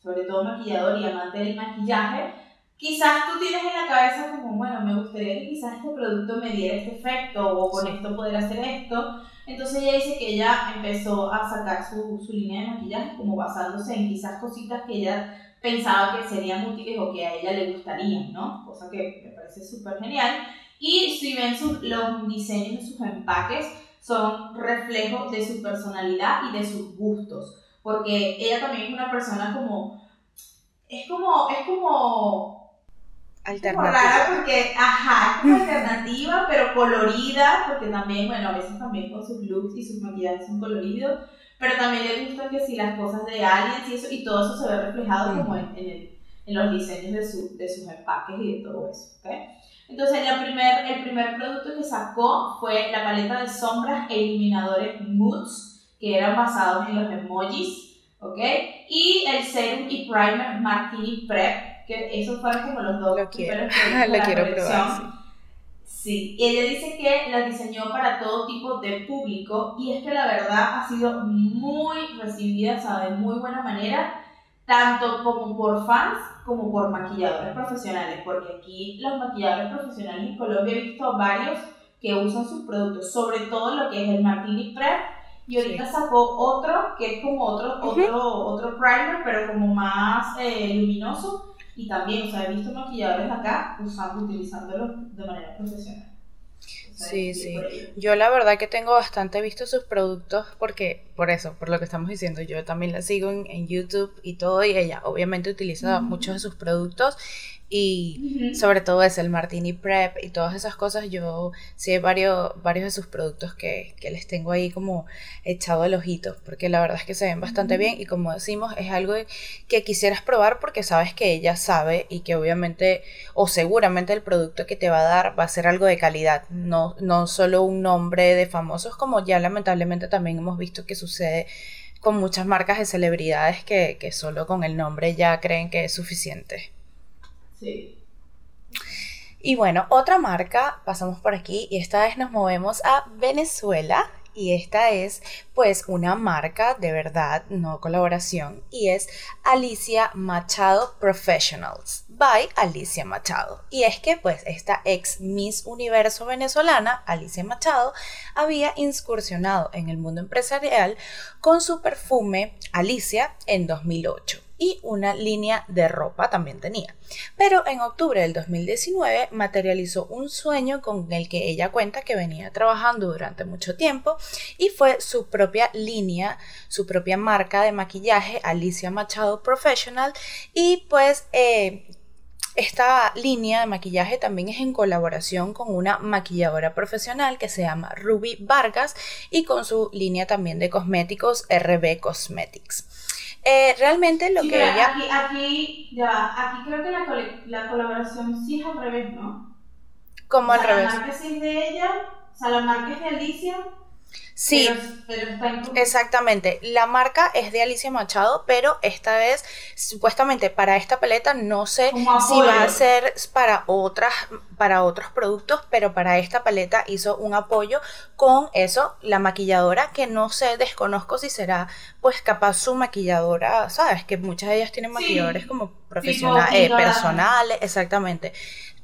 [SPEAKER 2] sobre todo maquillador y amante del maquillaje, quizás tú tienes en la cabeza como, bueno, me gustaría que quizás este producto me diera este efecto o con esto poder hacer esto. Entonces ella dice que ella empezó a sacar su, su línea de maquillaje como basándose en quizás cositas que ella pensaba que serían útiles o que a ella le gustarían, ¿no? Cosa que me parece súper genial. Y si ven los diseños de sus empaques, son reflejos de su personalidad y de sus gustos. Porque ella también es una persona como. Es como. Es como.
[SPEAKER 1] Alternativa.
[SPEAKER 2] porque, ajá, es como alternativa, pero colorida, porque también, bueno, a veces también con sus looks y sus maquillajes son coloridos pero también le gusta que si las cosas de aliens y eso, y todo eso se ve reflejado como en, en, en, los diseños de, su, de, sus empaques y de todo eso, ¿okay? Entonces, la primer, el primer producto que sacó fue la paleta de sombras e iluminadores Moods, que eran basados en los emojis, ¿ok? Y el serum y primer Martini Prep, que esos fueron como los dos
[SPEAKER 1] lo quiero, lo quiero probar, sí.
[SPEAKER 2] Sí, ella dice que la diseñó para todo tipo de público y es que la verdad ha sido muy recibida, o de muy buena manera, tanto como por fans como por maquilladores profesionales, porque aquí los maquilladores profesionales en Colombia he visto varios que usan sus productos, sobre todo lo que es el Martini Prep, y ahorita sacó otro que es como otro, otro, otro primer, pero como más eh, luminoso, y también, o sea, he visto maquilladores acá usando, utilizándolo de manera profesional.
[SPEAKER 1] sí, sí. Yo la verdad que tengo bastante visto sus productos porque, por eso, por lo que estamos diciendo, yo también la sigo en, YouTube y todo y ella obviamente utiliza muchos de sus productos y sobre todo es el Martini Prep y todas esas cosas. Yo sé varios, varios de sus productos que, que, les tengo ahí como echado el ojito, porque la verdad es que se ven bastante bien y como decimos, es algo que quisieras probar porque sabes que ella sabe y que obviamente o seguramente el producto que te va a dar va a ser algo de calidad, no, no solo un nombre de famosos como ya lamentablemente también hemos visto que sucede con muchas marcas de celebridades que, que solo con el nombre ya creen que es suficiente. Y bueno, otra marca, pasamos por aquí y esta vez nos movemos a Venezuela y esta es pues una marca de verdad, no colaboración, y es Alicia Machado Professionals by Alicia Machado. Y es que pues esta ex Miss Universo venezolana, Alicia Machado, había incursionado en el mundo empresarial con su perfume Alicia en 2008 y una línea de ropa también tenía. Pero en octubre del 2019 materializó un sueño con el que ella cuenta que venía trabajando durante mucho tiempo y fue su propia línea, su propia marca de maquillaje, Alicia Machado Professional, y pues... Eh, esta línea de maquillaje también es en colaboración con una maquilladora profesional que se llama Ruby Vargas y con su línea también de cosméticos RB Cosmetics. Eh, realmente lo que ella...
[SPEAKER 2] Aquí, aquí, ya, aquí creo que la, la, colaboración sí es al revés, ¿no?
[SPEAKER 1] ¿Cómo al revés?
[SPEAKER 2] La marca sí es de ella, o sea, la marca es de Alicia
[SPEAKER 1] Sí, exactamente. La marca es de Alicia Machado, pero esta vez, supuestamente para esta paleta, no sé si va a ser para otras, para otros productos, pero para esta paleta hizo un apoyo con eso, la maquilladora, que no sé, desconozco si será, pues capaz su maquilladora, sabes, que muchas de ellas tienen maquilladores como profesionales, eh, personales, exactamente.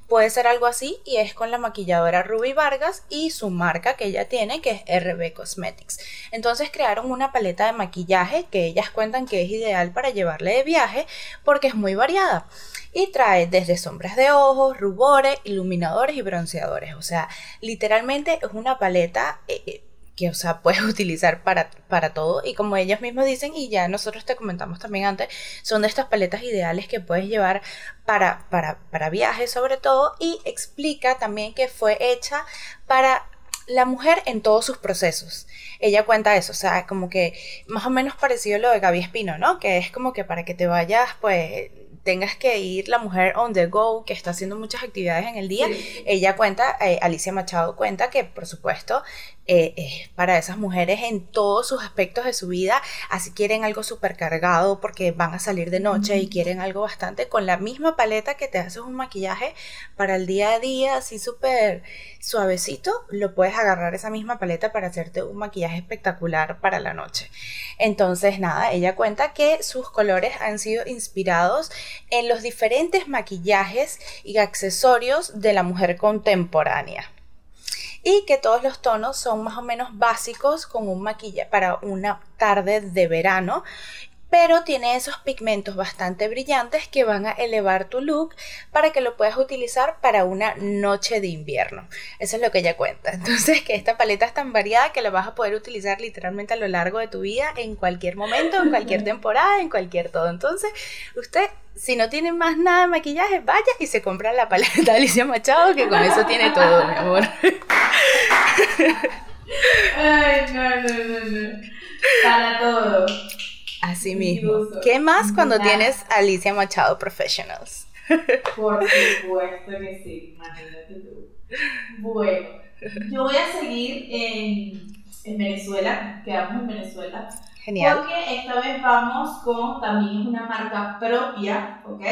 [SPEAKER 1] Puede ser algo así y es con la maquilladora Ruby Vargas y su marca que ella tiene que es RB Cosmetics. Entonces crearon una paleta de maquillaje que ellas cuentan que es ideal para llevarle de viaje porque es muy variada y trae desde sombras de ojos, rubores, iluminadores y bronceadores. O sea, literalmente es una paleta... Eh, eh, que, o sea, puedes utilizar para, para todo. Y como ellas mismas dicen, y ya nosotros te comentamos también antes, son de estas paletas ideales que puedes llevar para, para, para viajes sobre todo. Y explica también que fue hecha para la mujer en todos sus procesos. Ella cuenta eso, o sea, como que más o menos parecido a lo de Gaby Espino, ¿no? Que es como que para que te vayas, pues, tengas que ir la mujer on the go, que está haciendo muchas actividades en el día, ella cuenta, eh, Alicia Machado cuenta que por supuesto eh, es para esas mujeres en todos sus aspectos de su vida, así quieren algo súper cargado porque van a salir de noche y quieren algo bastante con la misma paleta que te haces un maquillaje para el día a día, así súper suavecito, lo puedes agarrar esa misma paleta para hacerte un maquillaje espectacular para la noche. Entonces, nada, ella cuenta que sus colores han sido inspirados en los diferentes maquillajes y accesorios de la mujer contemporánea. Y que todos los tonos son más o menos básicos con un maquillaje para una tarde de verano pero tiene esos pigmentos bastante brillantes que van a elevar tu look para que lo puedas utilizar para una noche de invierno. Eso es lo que ella cuenta. Entonces, que esta paleta es tan variada que la vas a poder utilizar literalmente a lo largo de tu vida, en cualquier momento, en cualquier temporada, en cualquier todo. Entonces, usted, si no tiene más nada de maquillaje, vaya y se compra la paleta de Alicia Machado, que con eso tiene todo, mi amor.
[SPEAKER 2] Ay, no, no, no, no. Para todo.
[SPEAKER 1] Así mismo. ¿Qué más cuando tienes Alicia Machado Professionals?
[SPEAKER 2] Por supuesto que sí, imagínate tú. Bueno, yo voy a seguir en, en Venezuela, quedamos en Venezuela.
[SPEAKER 1] Genial.
[SPEAKER 2] Porque esta vez vamos con también una marca propia, ¿ok?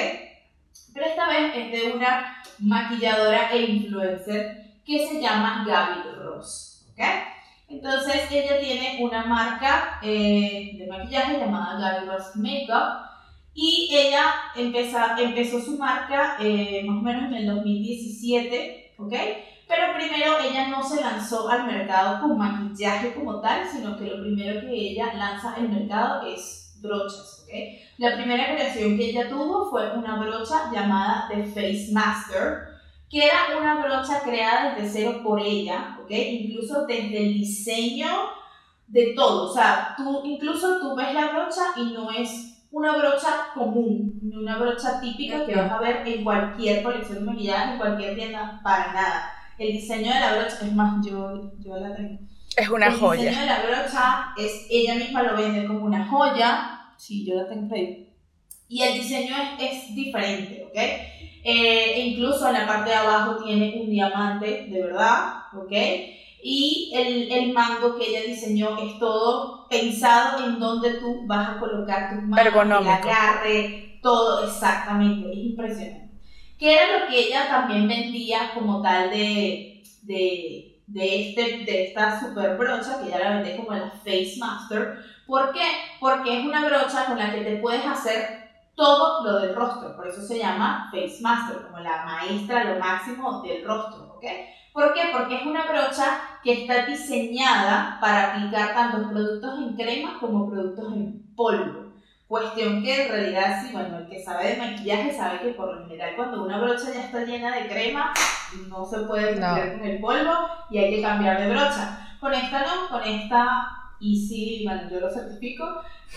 [SPEAKER 2] Pero esta vez es de una maquilladora e influencer que se llama Gaby Ross, ¿ok? Entonces ella tiene una marca eh, de maquillaje llamada Ross Makeup y ella empezó, empezó su marca eh, más o menos en el 2017, ¿ok? Pero primero ella no se lanzó al mercado con maquillaje como tal, sino que lo primero que ella lanza al mercado es brochas, ¿ok? La primera creación que ella tuvo fue una brocha llamada The Face Master, que era una brocha creada desde cero por ella, ¿ok? Incluso desde el diseño de todo, o sea, tú, incluso tú ves la brocha y no es una brocha común, ni una brocha típica que vas a ver en cualquier colección de maquillaje, en cualquier tienda, para nada. El diseño de la brocha, es más, yo, yo la tengo.
[SPEAKER 1] Es una joya.
[SPEAKER 2] El diseño de la brocha es, ella misma lo vende como una joya, sí, yo la tengo ahí. Y el diseño es, es diferente, ¿ok? Eh, incluso en la parte de abajo tiene un diamante, de verdad, ¿ok? Y el, el mango que ella diseñó es todo pensado en donde tú vas a colocar tus manos, el agarre, todo exactamente, es impresionante. que era lo que ella también vendía como tal de, de, de, este, de esta super brocha, que ella la vende como la Face Master. ¿Por qué? Porque es una brocha con la que te puedes hacer todo lo del rostro, por eso se llama Face Master, como la maestra, lo máximo del rostro, ¿ok? ¿Por qué? Porque es una brocha que está diseñada para aplicar tanto productos en crema como productos en polvo. Cuestión que en realidad, sí, bueno, el que sabe de maquillaje sabe que por lo general cuando una brocha ya está llena de crema, no se puede meter con el polvo y hay que cambiar de brocha. Con esta no, con esta, y sí, bueno, yo lo certifico,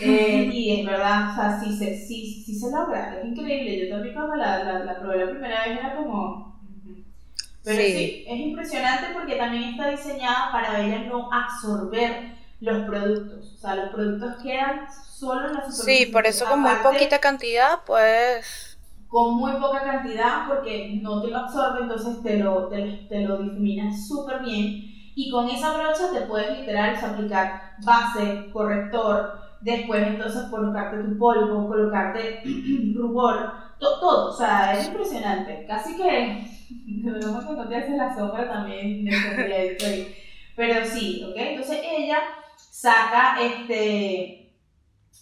[SPEAKER 2] eh, y es verdad, o sea, sí se, sí, sí se logra, es increíble. Yo también cuando la, la, la probé la primera vez era como, pero sí. es impresionante porque también está diseñada para ella no absorber los productos. O sea, los productos quedan solo en la.
[SPEAKER 1] Sí, por eso con muy poquita cantidad, pues...
[SPEAKER 2] Con muy poca cantidad porque no te lo absorbe, entonces te lo, te, te lo difuminas súper bien. Y con esa brocha te puedes literal aplicar base, corrector, después entonces colocarte tu polvo, colocarte rubor, todo. O sea, es impresionante. Casi que verdad cuando te haces la sombra también. Pero sí, ¿ok? Entonces ella saca este,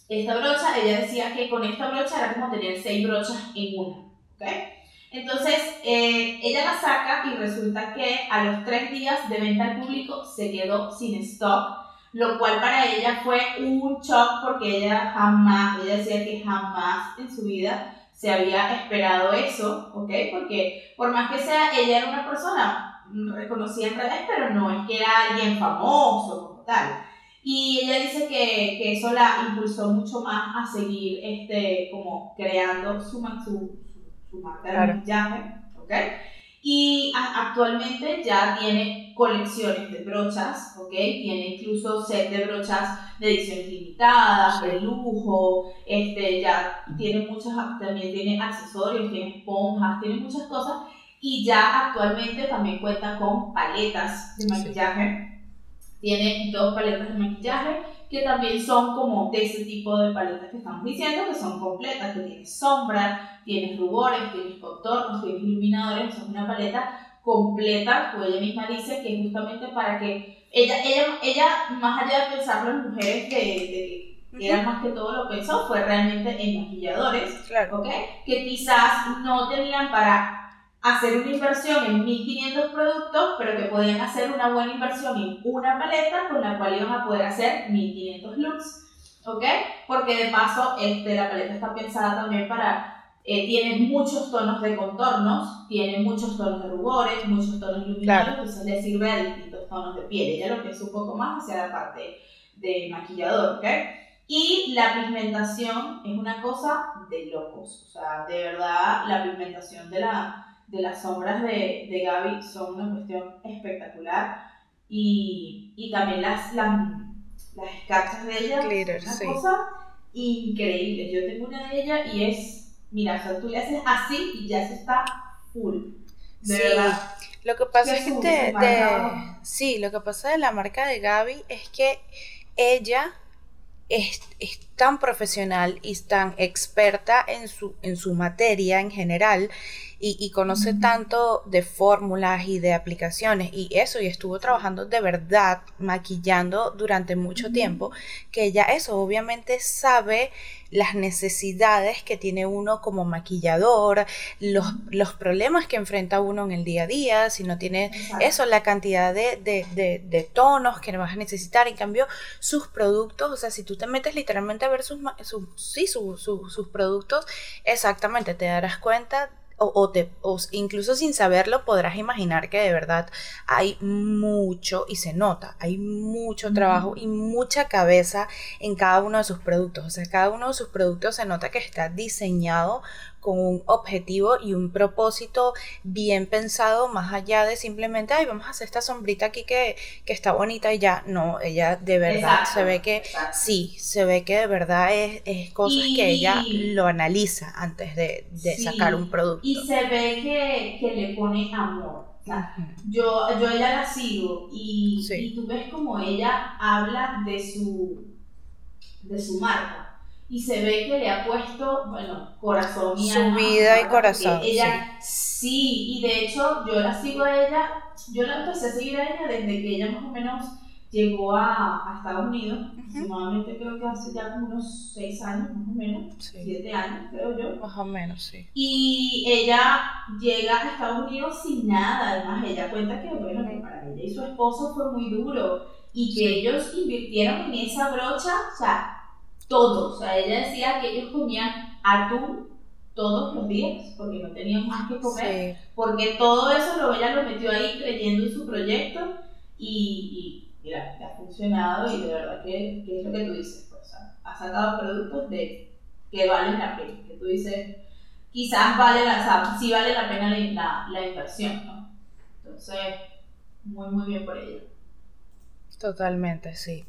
[SPEAKER 2] esta brocha, ella decía que con esta brocha era como tener seis brochas en una, ¿ok? Entonces eh, ella la saca y resulta que a los tres días de venta al público se quedó sin stock, lo cual para ella fue un shock porque ella jamás, ella decía que jamás en su vida se había esperado eso, ¿ok? Porque por más que sea, ella era una persona reconocida en redes, pero no es que era alguien famoso como tal. Y ella dice que, que eso la impulsó mucho más a seguir este, como creando su, su, su marca de maquillaje, ¿ok? Y actualmente ya tiene colecciones de brochas, ¿ok? Tiene incluso set de brochas de ediciones limitadas, de lujo, este, ya tiene muchas, también tiene accesorios, tiene esponjas, tiene muchas cosas. Y ya actualmente también cuenta con paletas de maquillaje. Tiene dos paletas de maquillaje que también son como de ese tipo de paletas que estamos diciendo, que son completas, que tiene sombra, tienes rubores, tienes contornos, tienes iluminadores, es una paleta completa, pues ella misma dice que justamente para que ella, ella, ella más allá de pensarlo en mujeres de, que eran más que todo lo pensó, fue realmente en maquilladores, claro. que quizás no tenían para hacer una inversión en 1500 productos, pero que podían hacer una buena inversión en una paleta con la cual iban a poder hacer 1500 looks, ¿ok? Porque de paso este, la paleta está pensada también para, eh, tiene muchos tonos de contornos, tiene muchos tonos de rubores, muchos tonos luminosos, entonces le sirve a distintos tonos de piel, ella lo piensa un poco más hacia la parte de maquillador, ¿ok? Y la pigmentación es una cosa de locos, o sea, de verdad la pigmentación de la de las sombras de, de Gaby son una cuestión espectacular y, y también las, las, las escarchas de ella, Glitter, una cosa increíble. Yo tengo una de ella y es, mira, o sea, tú le haces así y ya se está full. De verdad.
[SPEAKER 1] Lo que pasa es que de, sí, lo que pasa de la marca de Gaby es que ella es, es, tan profesional y tan experta en su, en su materia en general y, conoce tanto de fórmulas y de aplicaciones. Y eso, y estuvo trabajando de verdad maquillando durante mucho tiempo, que ya eso obviamente sabe las necesidades que tiene uno como maquillador, los, los problemas que enfrenta uno en el día a día, si no tiene eso, la cantidad de, de, de, tonos que vas a necesitar. En cambio, sus productos, o sea, si tú te metes literalmente ver sus, sus, sí, sus productos, exactamente, te darás cuenta o, te, o incluso sin saberlo podrás imaginar que de verdad hay mucho y se nota, hay mucho trabajo y mucha cabeza en cada uno de sus productos. O sea, cada uno de sus productos se nota que está diseñado con un objetivo y un propósito bien pensado más allá de simplemente, ay, vamos a hacer esta sombrita aquí que, que está bonita y ya. No, ella de verdad se ve que sí, se ve que de verdad es, es cosas que ella lo analiza antes de, de sacar un producto.
[SPEAKER 2] Y se ve que, que le pone amor. yo, yo ella la sigo y, y tú ves como ella habla de su, de su marca y se ve que le ha puesto, bueno, corazón y
[SPEAKER 1] Su vida y corazón.
[SPEAKER 2] Ella, sí. y de hecho yo la sigo a ella, yo la empecé a seguir a ella desde que ella más o menos llegó a, a Estados Unidos, aproximadamente creo que hace ya como unos 6 años, más o menos, 7 años creo yo.
[SPEAKER 1] Más o menos, sí.
[SPEAKER 2] Y ella llega a Estados Unidos sin nada, además ella cuenta que, bueno, que para ella y su esposo fue muy duro y que ellos invirtieron en esa brocha, o sea, todo, o sea, ella decía que ellos comían atún todos los días porque no tenían más que comer, porque todo eso lo, ella lo metió ahí creyendo en su proyecto y mira, ha funcionado y de verdad que, es lo que tú dices, pues, ha sacado productos de que valen la pena, que tú dices, quizás vale la, sí vale la pena la, la inversión, ¿no? Entonces, muy, muy bien por ello.
[SPEAKER 1] Totalmente, sí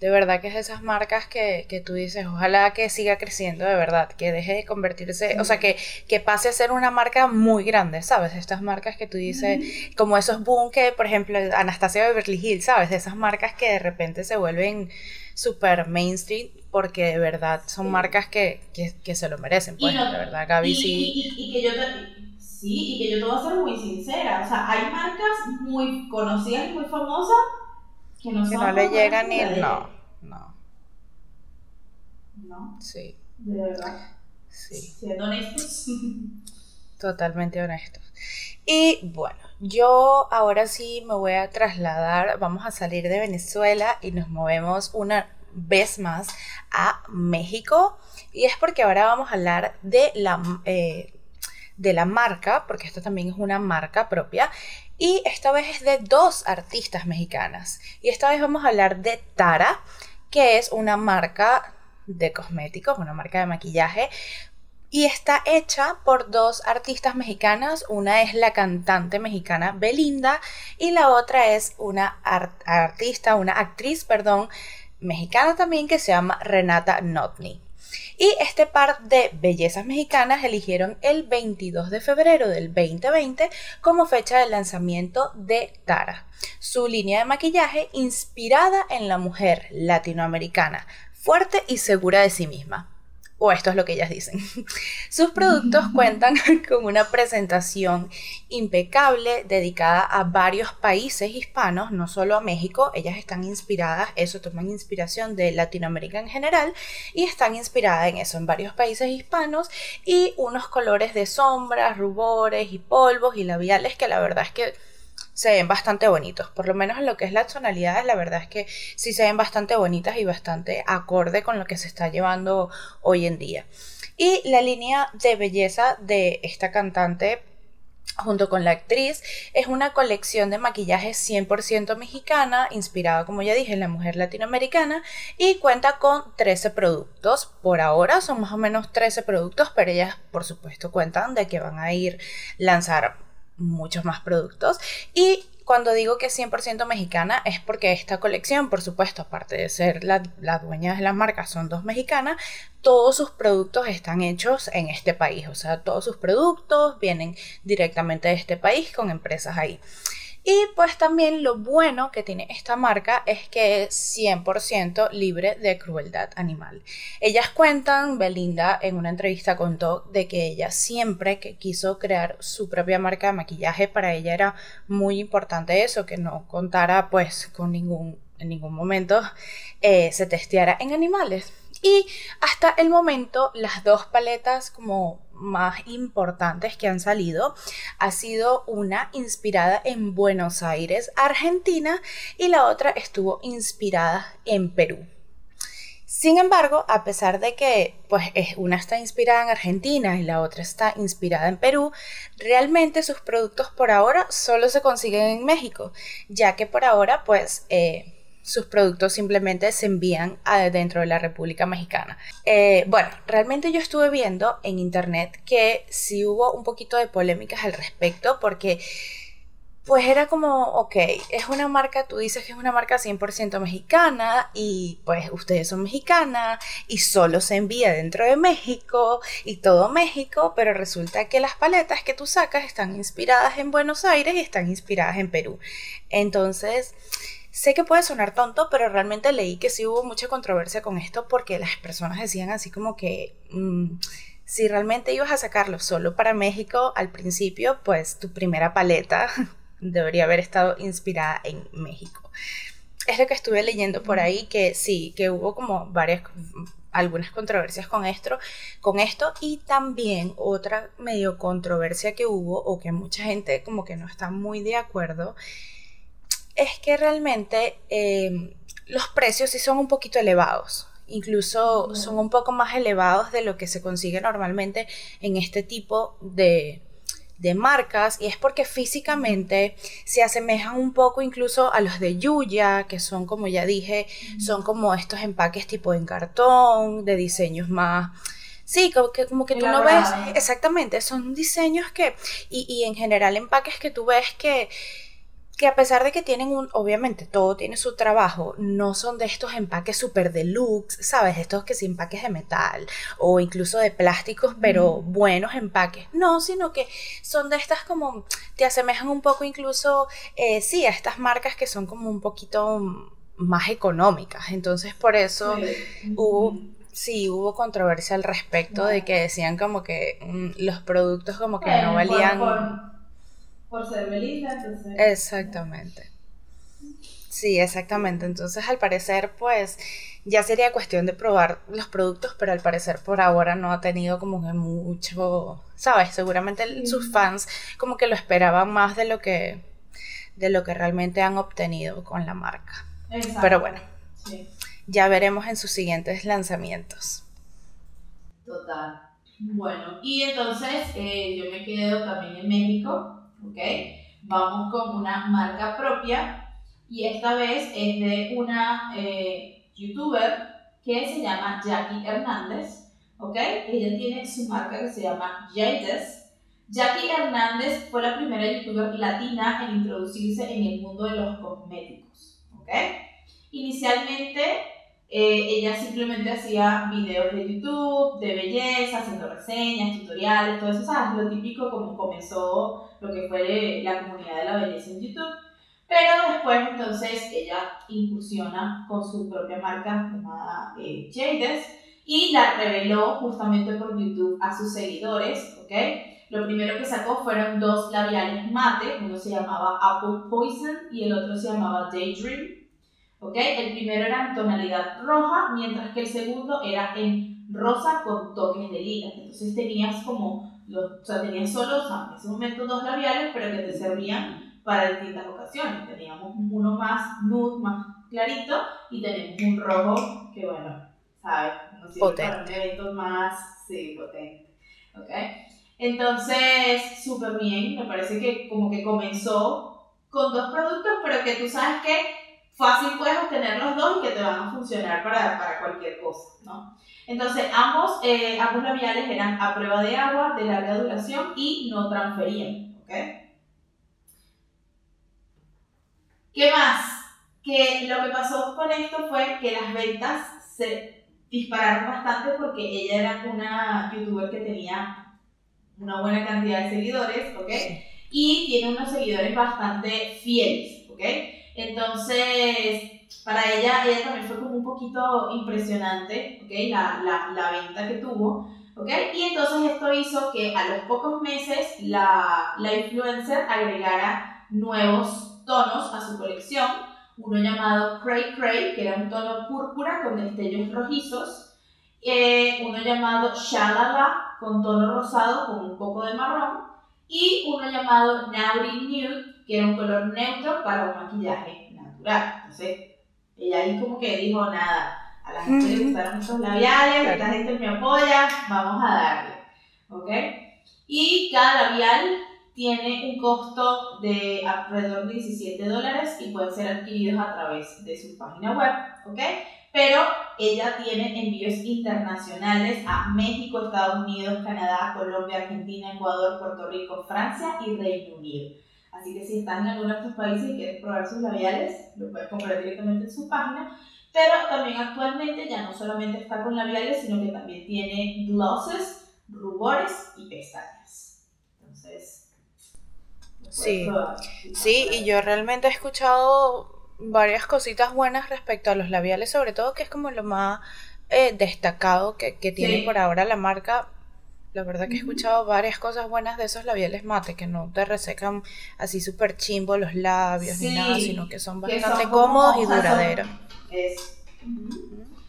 [SPEAKER 1] de verdad que es esas marcas que, que, tú dices, ojalá que siga creciendo de verdad, que deje de convertirse, o sea, que, que pase a ser una marca muy grande, ¿sabes? Estas marcas que tú dices, como esos boom que, por ejemplo, Anastasia Beverly Hills, ¿sabes? De esas marcas que de repente se vuelven super mainstream porque de verdad son marcas que, que, se lo merecen, pues, de verdad, Gaby
[SPEAKER 2] sí. Y, que yo te, sí, y que yo te voy a ser muy sincera, o sea, hay marcas muy conocidas y muy famosas que no,
[SPEAKER 1] le llega ni el no. No.
[SPEAKER 2] No.
[SPEAKER 1] Sí.
[SPEAKER 2] De verdad. Sí. Siendo honestos.
[SPEAKER 1] Totalmente honestos. Y bueno, yo ahora sí me voy a trasladar, vamos a salir de Venezuela y nos movemos una vez más a México. Y es porque ahora vamos a hablar de la, eh, de la marca, porque esto también es una marca propia, y esta vez es de dos artistas mexicanas. Y esta vez vamos a hablar de Tara, que es una marca de cosméticos, una marca de maquillaje. Y está hecha por dos artistas mexicanas. Una es la cantante mexicana Belinda y la otra es una artista, una actriz, perdón, mexicana también que se llama Renata Notni. Y este par de bellezas mexicanas eligieron el 22 de febrero del 2020 como fecha de lanzamiento de Tara, su línea de maquillaje inspirada en la mujer latinoamericana, fuerte y segura de sí misma o esto es lo que ellas dicen. Sus productos cuentan con una presentación impecable dedicada a varios países hispanos, no solo a México. Ellas están inspiradas, eso toman inspiración de Latinoamérica en general y están inspiradas en eso, en varios países hispanos y unos colores de sombras, rubores y polvos y labiales que la verdad es que se ven bastante bonitos. Por lo menos en lo que es las tonalidades, la verdad es que sí se ven bastante bonitas y bastante acorde con lo que se está llevando hoy en día. Y la línea de belleza de esta cantante junto con la actriz, es una colección de maquillaje 100% mexicana, inspirada, como ya dije, en la mujer latinoamericana, y cuenta con 13 productos. Por ahora son más o menos 13 productos, pero ellas, por supuesto, cuentan de que van a ir lanzar muchos más productos. Y cuando digo que es 100% mexicana es porque esta colección, por supuesto, aparte de ser la, la, dueña de la marca, son dos mexicanas, todos sus productos están hechos en este país. O sea, todos sus productos vienen directamente de este país con empresas ahí. Y pues también lo bueno que tiene esta marca es que es 100% libre de crueldad animal. Ellas cuentan, Belinda en una entrevista contó de que ella siempre que quiso crear su propia marca de maquillaje, para ella era muy importante eso, que no contara pues con ningún, en ningún momento eh, se testeara en animales. Y hasta el momento las dos paletas como más importantes que han salido ha sido una inspirada en Buenos Aires, Argentina, y la otra estuvo inspirada en Perú. Sin embargo, a pesar de que pues, una está inspirada en Argentina y la otra está inspirada en Perú, realmente sus productos por ahora solo se consiguen en México, ya que por ahora pues eh, sus productos simplemente se envían dentro de la República Mexicana. Eh, bueno, realmente yo estuve viendo en internet que sí hubo un poquito de polémicas al respecto porque pues era como, ok, es una marca, tú dices que es una marca 100% mexicana y pues ustedes son mexicanas y solo se envía dentro de México y todo México, pero resulta que las paletas que tú sacas están inspiradas en Buenos Aires y están inspiradas en Perú. Entonces, sé que puede sonar tonto, pero realmente leí que sí hubo mucha controversia con esto porque las personas decían así como que mm, si realmente ibas a sacarlo solo para México al principio, pues tu primera paleta debería haber estado inspirada en México. Es lo que estuve leyendo por ahí, que sí, que hubo como varias, algunas controversias con esto, con esto y también otra medio controversia que hubo o que mucha gente como que no está muy de acuerdo es que realmente em, los precios sí son un poquito elevados. Incluso son un poco más elevados de lo que se consigue normalmente en este tipo de, de marcas. Y es porque físicamente se asemejan un poco incluso a los de Yuya, que son como ya dije, son como estos empaques tipo en cartón, de diseños más... Sí, como que, como que tú no ves, exactamente, son diseños que, y, y en general empaques que tú ves que que a pesar de que tienen un, obviamente todo tiene su trabajo, no son de estos empaques super deluxe, ¿sabes? Estos que son empaques de metal o incluso de plásticos, pero buenos empaques. No, sino que son de estas como, te asemejan un poco incluso, eh, sí, a estas marcas que son como un poquito más económicas. Entonces por eso hubo sí hubo controversia al respecto de que decían como que mm, los productos como que no valían
[SPEAKER 2] por ser Belinda, entonces.
[SPEAKER 1] Exactamente. Sí, exactamente. Entonces, al parecer, pues ya sería cuestión de probar los productos, pero al parecer por ahora no ha tenido como que mucho, ¿sabes? Seguramente sus fans como que lo esperaban más de lo que de lo que realmente han obtenido con la marca. Pero bueno, ya veremos en sus siguientes lanzamientos.
[SPEAKER 2] Total. Bueno, y entonces eh, yo me quedo también en México ¿ok? Vamos con una marca propia y esta vez es de una eh, youtuber que se llama Jackie Hernández, ¿ok? Ella tiene su marca que se llama Jades. Jackie Hernández fue la primera youtuber latina en introducirse en el mundo de los cosméticos, ¿ok? Inicialmente eh, ella simplemente hacía videos de YouTube, de belleza, haciendo reseñas, tutoriales, todo eso, ¿sabes? Lo típico como comenzó lo que fue la comunidad de la belleza en YouTube. Pero después entonces ella incursiona con su propia marca llamada eh, Jades y la reveló justamente por YouTube a sus seguidores, ¿ok? Lo primero que sacó fueron dos labiales mate, uno se llamaba Apple Poison y el otro se llamaba Daydream. ¿Ok? El primero era en tonalidad roja, mientras que el segundo era en rosa con toques de lila. Entonces tenías como, o sea, tenías solo, o sea, en ese momento dos labiales, pero que te servían para distintas ocasiones. Teníamos uno más nude, más clarito, y tenemos un rojo que, bueno, ¿sabes? Nos sirve para un evento más, sí, potente, ¿ok? Entonces, súper bien, me parece que como que comenzó con dos productos, pero que tú sabes que fácil puedes obtener los dos y que te van a funcionar para, para cualquier cosa, ¿no? Entonces, ambos, eh, ambos labiales eran a prueba de agua, de larga duración y no transferían, ¿ok? ¿Qué más? Que lo que pasó con esto fue que las ventas se dispararon bastante porque ella era una youtuber que tenía una buena cantidad de seguidores, ¿ok? Y tiene unos seguidores bastante fieles, ¿ok? Entonces, para ella, ella también fue como un poquito impresionante, ¿ok? La, la, la venta que tuvo, ¿ok? Y entonces esto hizo que a los pocos meses la, la influencer agregara nuevos tonos a su colección, uno llamado Cray Cray, que era un tono púrpura con destellos rojizos, eh, uno llamado Shalala, con tono rosado con un poco de marrón, y uno llamado Naughty Nude, que era un color neutro para un maquillaje natural. Entonces, ella ahí como que dijo, nada, a la gente le gustaron estos labiales, la gente me apoya, vamos a darle. ¿Ok? Y cada labial tiene un costo de alrededor de 17 dólares y pueden ser adquiridos a través de su página web. ¿Ok? pero ella tiene envíos internacionales a México, Estados Unidos, Canadá, Colombia, Argentina, Ecuador, Puerto Rico, Francia y Reino Unido. Así que si estás en alguno de estos países y quieres probar sus labiales, lo puedes comprar directamente en su página. Pero también actualmente ya no solamente está con labiales, sino que también tiene glosses, rubores y pestañas. Entonces,
[SPEAKER 1] sí, sí, y yo realmente he escuchado varias cositas buenas respecto a los labiales, sobre todo que es como lo más eh, destacado que, tiene por ahora la marca. La verdad que he escuchado varias cosas buenas de esos labiales mate, que no te resecan así súper chimbo los labios ni nada, sino que son bastante cómodos y duraderos.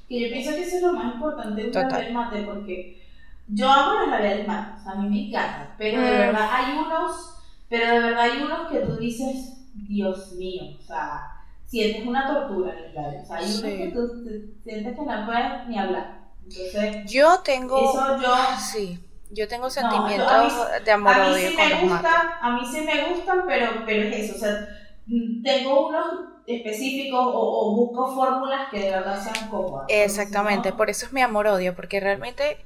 [SPEAKER 2] Y yo pienso que eso es lo más importante de un labial mate, porque yo amo los labiales mate, o sea, a mí me encanta, pero de mm. verdad hay unos, pero de verdad hay unos que tú dices, Dios mío, o sea, sientes una tortura en el labio. O sea, hay unos que tú sientes que no puedes ni hablar. Entonces,
[SPEAKER 1] yo tengo.
[SPEAKER 2] Eso yo.
[SPEAKER 1] Sí. Yo tengo sentimientos de amor
[SPEAKER 2] a mí sí me gustan, A mí sí me gustan, pero, pero es eso. O sea, tengo unos específicos o, o busco fórmulas que de verdad sean cómodas.
[SPEAKER 1] Exactamente, por eso es mi amor-odio, porque realmente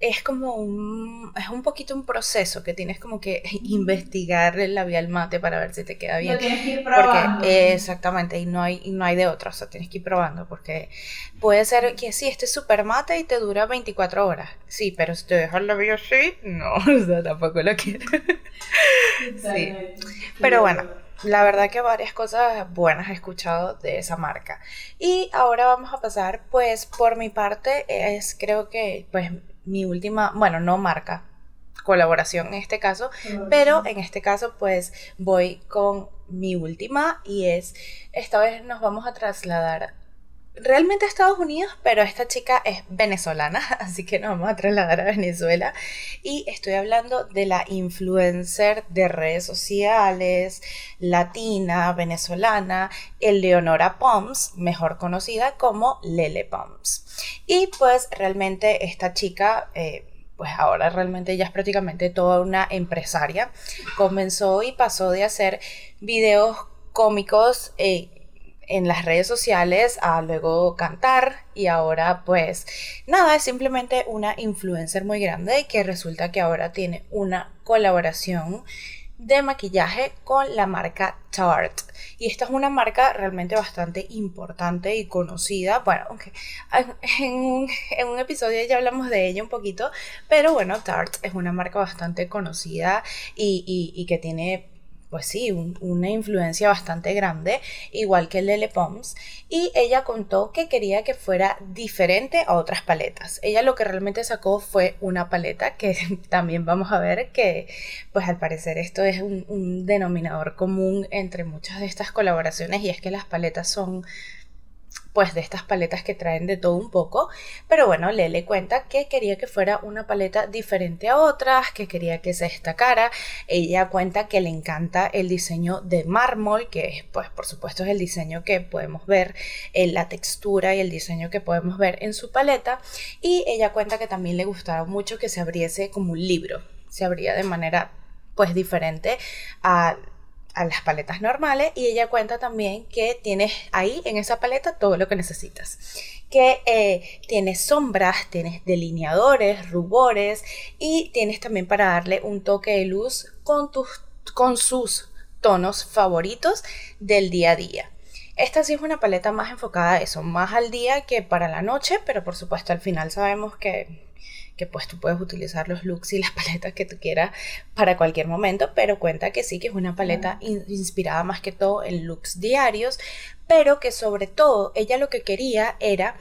[SPEAKER 1] es como un, es un poquito un proceso que tienes como que investigar el labial mate para ver si te queda bien.
[SPEAKER 2] Lo tienes que ir probando.
[SPEAKER 1] exactamente, y no hay, y no hay de otra, o sea, tienes que ir probando, porque puede ser que sí, este es súper mate y te dura 24 horas. Sí, pero si te dejas el labio así, no, o sea, tampoco lo quiero. sí. Pero bueno, la verdad que varias cosas buenas he escuchado de esa marca. Y ahora vamos a pasar, pues, por mi parte, es creo que, pues, mi última, bueno, no marca, colaboración en este caso, pero en este caso pues voy con mi última y es, esta vez nos vamos a trasladar realmente a Estados Unidos, pero esta chica es venezolana, así que nos vamos a trasladar a Venezuela. Y estoy hablando de la influencer de redes sociales, latina, venezolana, Eleonora Poms, mejor conocida como Lele Poms. Y pues realmente esta chica... Eh, pues ahora realmente ella es prácticamente toda una empresaria. Comenzó y pasó de hacer videos cómicos eh, en las redes sociales a luego cantar y ahora pues nada, es simplemente una influencer muy grande que resulta que ahora tiene una colaboración de maquillaje con la marca Tarte. Y esta es una marca realmente bastante importante y conocida. Bueno, aunque en, un, episodio ya hablamos de ella un poquito, pero bueno, Tarte es una marca bastante conocida y, y que tiene pues sí, una influencia bastante grande, igual que Lele Pons, y ella contó que quería que fuera diferente a otras paletas. Ella lo que realmente sacó fue una paleta que también vamos a ver que, pues al parecer esto es un denominador común entre muchas de estas colaboraciones y es que las paletas son pues de estas paletas que traen de todo un poco, pero bueno, Lele cuenta que quería que fuera una paleta diferente a otras, que quería que se destacara. Ella cuenta que le encanta el diseño de mármol, que pues por supuesto es el diseño que podemos ver en la textura y el diseño que podemos ver en su paleta, y ella cuenta que también le gustaba mucho que se abriese como un libro, se abría de manera pues diferente a a las paletas normales y ella cuenta también que tienes ahí en esa paleta todo lo que necesitas que eh, tienes sombras, tienes delineadores, rubores y tienes también para darle un toque de luz con, tus, con sus tonos favoritos del día a día. Esta sí es una paleta más enfocada a eso, más al día que para la noche, pero por supuesto al final sabemos que que pues tú puedes utilizar los looks y las paletas que tú quieras para cualquier momento, pero cuenta que sí que es una paleta inspirada más que todo en looks diarios, pero que sobre todo ella lo que quería era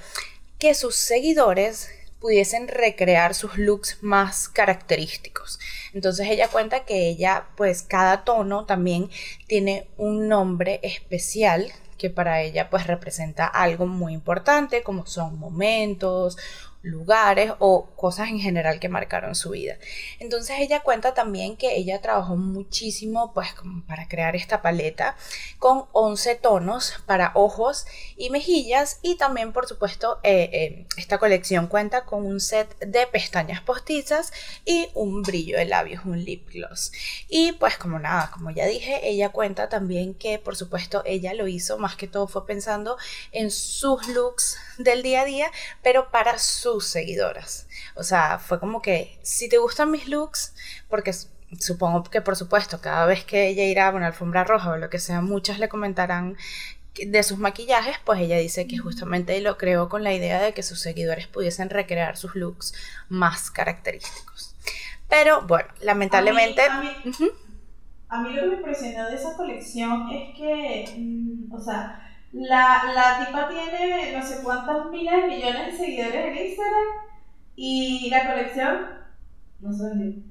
[SPEAKER 1] que sus seguidores pudiesen recrear sus looks más característicos. Entonces ella cuenta que ella, pues cada tono también tiene un nombre especial que para ella pues representa algo muy importante como son momentos lugares o cosas en general que marcaron su vida. Entonces ella cuenta también que ella trabajó muchísimo pues para crear esta paleta con 11 tonos para ojos y mejillas y también por supuesto eh, eh, esta colección cuenta con un set de pestañas postizas y un brillo de labios, un lip gloss. Y pues como nada, como ya dije, ella cuenta también que por supuesto ella lo hizo más que todo fue pensando en sus looks del día a día, pero para su seguidoras. O sea, fue como que, si te gustan mis looks, porque supongo que por supuesto, cada vez que ella irá a una alfombra roja o lo que sea, muchas le comentarán de sus maquillajes, pues ella dice que justamente lo creó con la idea de que sus seguidores pudiesen recrear sus looks más característicos. Pero bueno, lamentablemente...
[SPEAKER 2] A mí, lo que me impresionó de esa colección es que, mm, o sea, La, la tipa tiene no sé cuántos miles de millones de seguidores en Instagram y la colección no se vendió.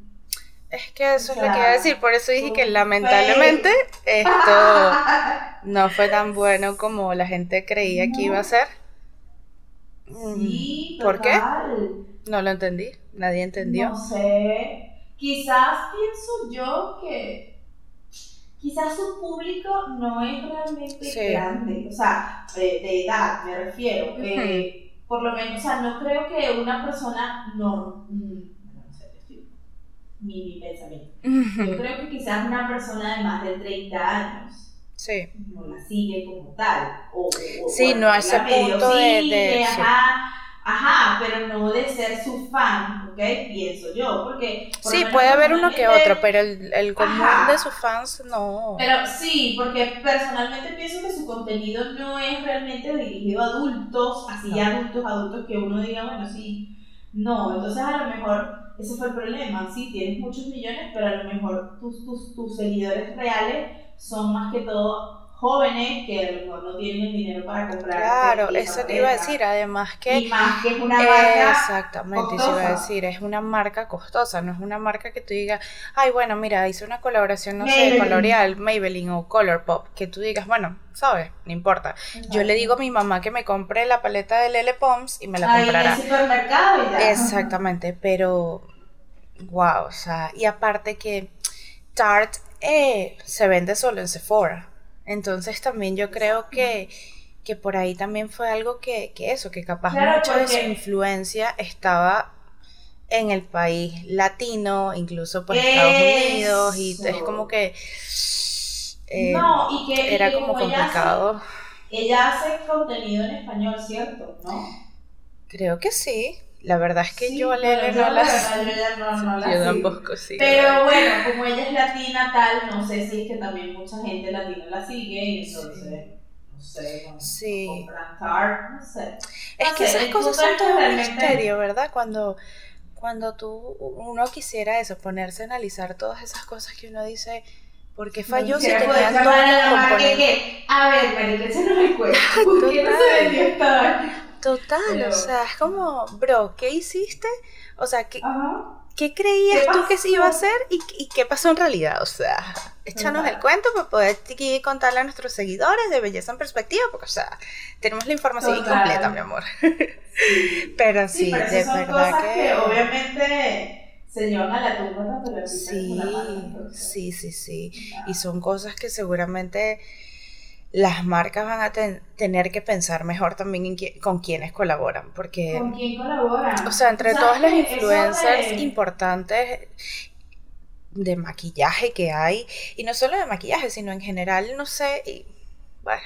[SPEAKER 1] Es que eso es lo que iba a decir, por eso dije que lamentablemente esto no fue tan bueno como la gente creía que iba a ser.
[SPEAKER 2] Sí,
[SPEAKER 1] ¿Por qué? No lo entendí, nadie entendió.
[SPEAKER 2] No sé, quizás pienso yo que quizás su público no es realmente grande, o sea, de, edad me refiero. Eh, por lo menos, o sea, no creo que una persona no, mi pensamiento. Yo creo que quizás una persona de más de 30 años
[SPEAKER 1] sí.
[SPEAKER 2] no la sigue como tal. O,
[SPEAKER 1] sí, no a ese punto de...
[SPEAKER 2] ajá, ajá, pero no de ser su fan, ¿ok? Pienso yo, porque...
[SPEAKER 1] Sí, puede haber uno que otro, pero el, el común de sus fans no...
[SPEAKER 2] Pero sí, porque personalmente pienso que su contenido no es realmente dirigido a adultos, así adultos, adultos que uno diga, bueno, sí, no, entonces a lo mejor ese fue el problema. Sí, tienes muchos millones, pero a lo mejor tus, tus, tus seguidores reales son más que todo jóvenes que no tienen el dinero para comprar.
[SPEAKER 1] Claro, eso te iba a decir, además que...
[SPEAKER 2] Y más que es una marca
[SPEAKER 1] Exactamente, eso iba a decir, es una marca costosa, no es una marca que tú digas, ay, bueno, mira, hice una colaboración, no sé, con L'Oreal, Maybelline o Colourpop, que tú digas, bueno, ¿sabes? No importa. Yo le digo a mi mamá que me compre la paleta de Lele Pons y me la comprará.
[SPEAKER 2] En el supermercado y ya.
[SPEAKER 1] Exactamente, pero... Wow, o sea, y aparte que Tarte eh, se vende solo en Sephora. Entonces también yo creo que, que por ahí también fue algo que, que eso, que capaz mucha de su influencia estaba en el país latino, incluso pues Estados Unidos, y es como que,
[SPEAKER 2] eh, no, y que
[SPEAKER 1] era como, complicado.
[SPEAKER 2] Ella hace, contenido en español, ¿cierto? ¿No?
[SPEAKER 1] Creo que sí. La verdad es que yo a Lele no la
[SPEAKER 2] Yo tampoco sí. Pero bueno, como ella es latina tal, no sé si es que también mucha gente latina la sigue y entonces no sé, sí. no sé.
[SPEAKER 1] Es que esas cosas son todo un misterio, ¿verdad? Cuando, cuando tú, uno quisiera eso, ponerse a analizar todas esas cosas que uno dice, ¿por qué falló si tenían todo el
[SPEAKER 2] componente? A ver, Marica, ese no me cuento. ¿Por qué no se vendió esta
[SPEAKER 1] Total, o sea, es como, bro, ¿qué hiciste? O sea, ¿qué, ¿qué creías tú que se iba a hacer y, qué pasó en realidad? O sea, échanos el cuento para poder contarle a nuestros seguidores de Belleza en Perspectiva, porque, o sea, tenemos la información incompleta, mi amor. pero sí, de verdad
[SPEAKER 2] que... obviamente se llevan a la tumba pero
[SPEAKER 1] sí, sí, sí, sí. Y son cosas que seguramente las marcas van a tener que pensar mejor también en con quiénes colaboran, porque...
[SPEAKER 2] ¿Con quién colaboran?
[SPEAKER 1] O sea, entre todas las influencers importantes de maquillaje que hay, y no solo de maquillaje, sino en general, no sé, y, bueno,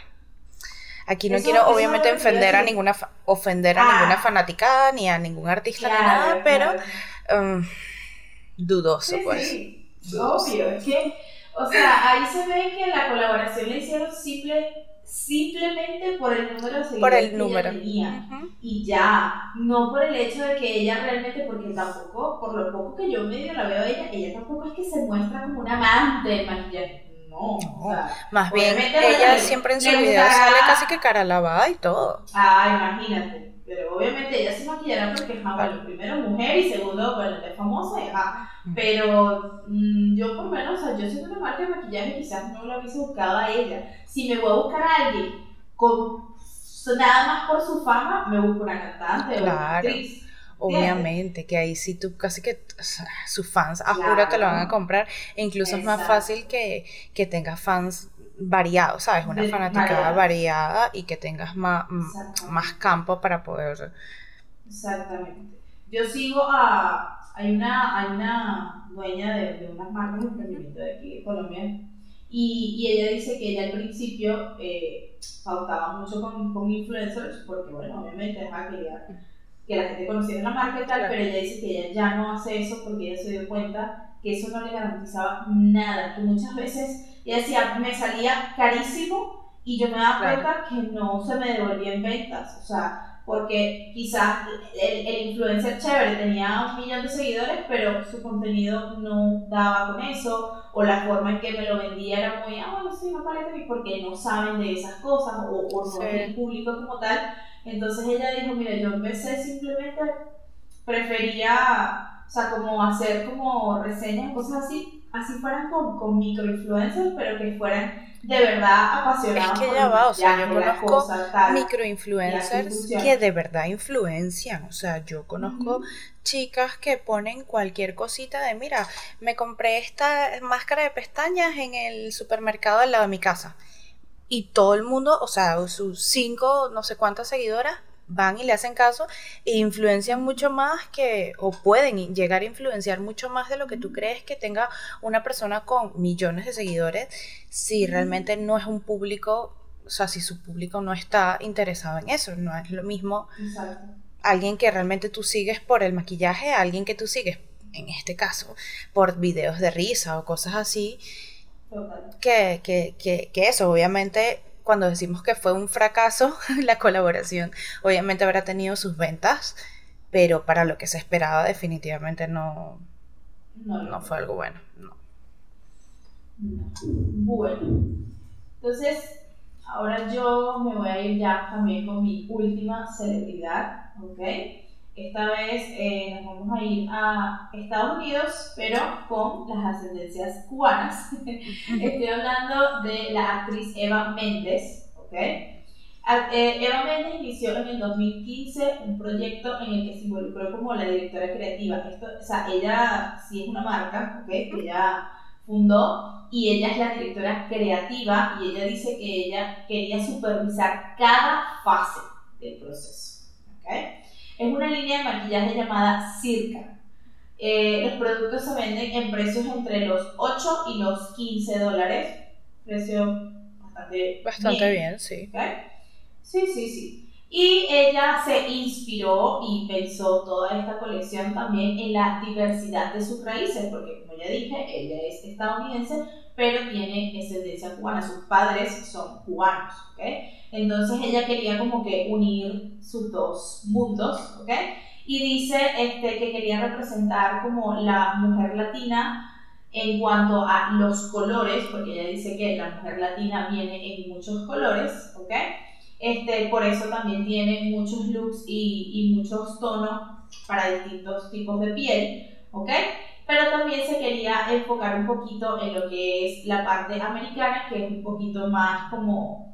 [SPEAKER 1] aquí no quiero obviamente ofender a ninguna ofender a ninguna ah. fanaticada ni a ningún artista ni nada, pero um, dudoso pues.
[SPEAKER 2] Obvio, es que o sea, ahí se ve que la colaboración la hicieron simple, simplemente por el número de seguidores
[SPEAKER 1] por el número.
[SPEAKER 2] que ella tenía. Y ya, no por el hecho de que ella realmente, porque tampoco, por lo poco que yo medio la veo a ella, ella tampoco es que se muestra como una amante del maquillaje. No, o sea,
[SPEAKER 1] más bien ella siempre en su vida sale casi que cara lavada y todo.
[SPEAKER 2] Ah, imagínate. Pero obviamente ella se maquillará porque es bueno, primero mujer y segundo, bueno, es famosa y Pero mm, yo por menos, o sea, yo siendo una marca de maquillaje quizás no la hubiese buscado a ella. Si me voy a buscar a alguien con nada más por su fama, me busco una cantante o una actriz.
[SPEAKER 1] Obviamente, que ahí sí tú casi que sus fans, a juro te lo van a comprar. E incluso es más fácil que, que tengas fans variado, ¿sabes? Una fanática variada y que tengas más, más campo para poder...
[SPEAKER 2] Exactamente. Yo sigo a... Hay una, hay una dueña de, de unas marcas de emprendimiento de aquí, de Colombia, y, y, ella dice que ella al principio eh, pautaba mucho con, con, influencers, porque bueno, obviamente quería que la gente conociera la marca y tal, pero ella dice que ella ya no hace eso porque ella se dio cuenta que eso no le garantizaba nada, que muchas veces y decía, me salía carísimo y yo me daba cuenta que no se me devolvía en ventas. O sea, porque quizás el, el, influencer chévere tenía un millón de seguidores, pero su contenido no daba con eso, o la forma en que me lo vendía era muy, ah, bueno, sí, no parece porque no saben de esas cosas, o, o no es el público como tal. Entonces ella dijo, mira, yo empecé simplemente, prefería, o sea, como hacer como reseñas, cosas así, así fueran con, con microinfluencers, pero que fueran de verdad apasionados.
[SPEAKER 1] Es que ya va, o sea, yo conozco microinfluencers que de verdad influencian. O sea, yo conozco chicas que ponen cualquier cosita de, mira, me compré esta máscara de pestañas en el supermercado al lado de mi casa. Y todo el mundo, o sea, sus cinco, no sé cuántas seguidoras, van y le hacen caso e influencian mucho más que, o pueden llegar a influenciar mucho más de lo que tú crees que tenga una persona con millones de seguidores si realmente no es un público, o sea, si su público no está interesado en eso, no es lo mismo alguien que realmente tú sigues por el maquillaje, alguien que tú sigues, en este caso, por videos de risa o cosas así, que, que, que, que eso, obviamente cuando decimos que fue un fracaso la colaboración, obviamente habrá tenido sus ventas, pero para lo que se esperaba definitivamente no, no, fue algo bueno. No.
[SPEAKER 2] Bueno, entonces ahora yo me voy a ir ya también con mi última celebridad, ¿ok? Esta vez eh, nos vamos a ir a Estados Unidos, pero con las ascendencias cubanas. Estoy hablando de la actriz Eva Méndez, ¿ok? Eh, Eva Méndez inició en el 2015 un proyecto en el que se involucró como la directora creativa. Esto, o sea, ella sí es una marca, ¿ok? Que ella fundó y ella es la directora creativa y ella dice que ella quería supervisar cada fase del proceso, ¿ok? Es una línea de maquillaje llamada Circa. Eh, los productos se venden en precios entre los 8 y los 15 dólares. Precio bastante,
[SPEAKER 1] bastante bien, sí.
[SPEAKER 2] Sí, sí, sí. Y ella se inspiró y pensó toda esta colección también en la diversidad de sus raíces, porque como ya dije, ella es estadounidense, pero tiene ascendencia cubana. Sus padres son cubanos, ¿ok? Entonces ella quería como que unir sus dos mundos, ¿ok? Y dice este, que quería representar como la mujer latina en cuanto a los colores, porque ella dice que la mujer latina viene en muchos colores, ¿ok? Este, por eso también tiene muchos looks y, y muchos tonos para distintos tipos de piel, ¿ok? Pero también se quería enfocar un poquito en lo que es la parte americana, que es un poquito más como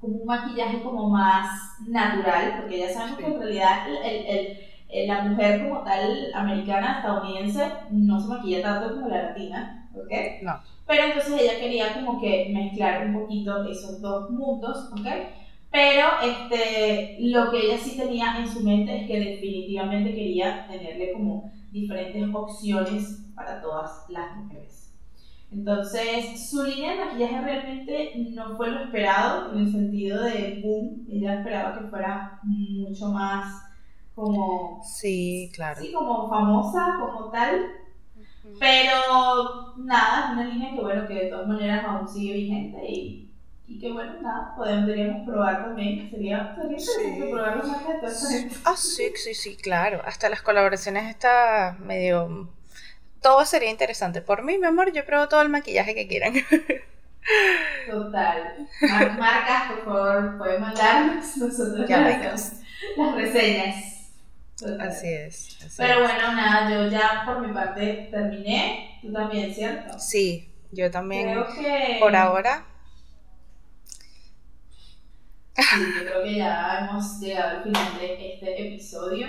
[SPEAKER 2] como un maquillaje como más natural, porque ya sabemos que en realidad el, el, la mujer como tal americana, estadounidense, no se maquilla tanto como la latina, ¿ok? No. Pero entonces ella quería como que mezclar un poquito esos dos mundos, ¿ok? Pero este, lo que ella sí tenía en su mente es que definitivamente quería tenerle como diferentes opciones para todas las mujeres. Entonces, su línea de maquillaje realmente no fue lo esperado en el sentido de boom. Ella esperaba que fuera mucho más como.
[SPEAKER 1] Sí, claro.
[SPEAKER 2] Sí, como famosa, como tal. Pero nada, es una línea que, bueno, que de todas maneras aún sigue vigente y, y que, bueno, nada, podríamos probar también. Sería, sería interesante probar los marcas de
[SPEAKER 1] Ah, sí, sí, sí, claro. Hasta las colaboraciones está medio todo sería interesante. Por mí, mi amor, yo pruebo todo el maquillaje que quieran.
[SPEAKER 2] Total. marcas, por favor, pueden mandarnos nosotros las, las reseñas.
[SPEAKER 1] Así es.
[SPEAKER 2] Pero bueno, nada, yo ya por mi parte terminé. Tú también, ¿cierto?
[SPEAKER 1] Sí, yo también. Creo que... Por ahora.
[SPEAKER 2] Sí, yo creo que ya hemos llegado al final de este episodio.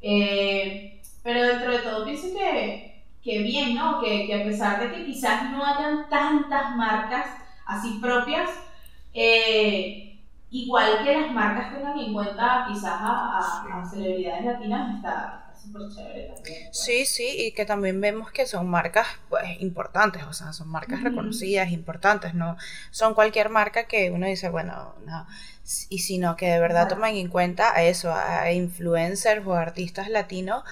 [SPEAKER 2] Eh, pero dentro de todo pienso que que bien, ¿no? Que, que, a pesar de que quizás no hayan tantas marcas así propias, eh, igual que las marcas tengan en cuenta quizás a, celebridades latinas, está súper chévere también. Pues.
[SPEAKER 1] Sí, sí, y que también vemos que son marcas pues, importantes, o sea, son marcas reconocidas, importantes, no son cualquier marca que uno dice, bueno, no, y sino que de verdad toman en cuenta a eso, a influencers o artistas latinos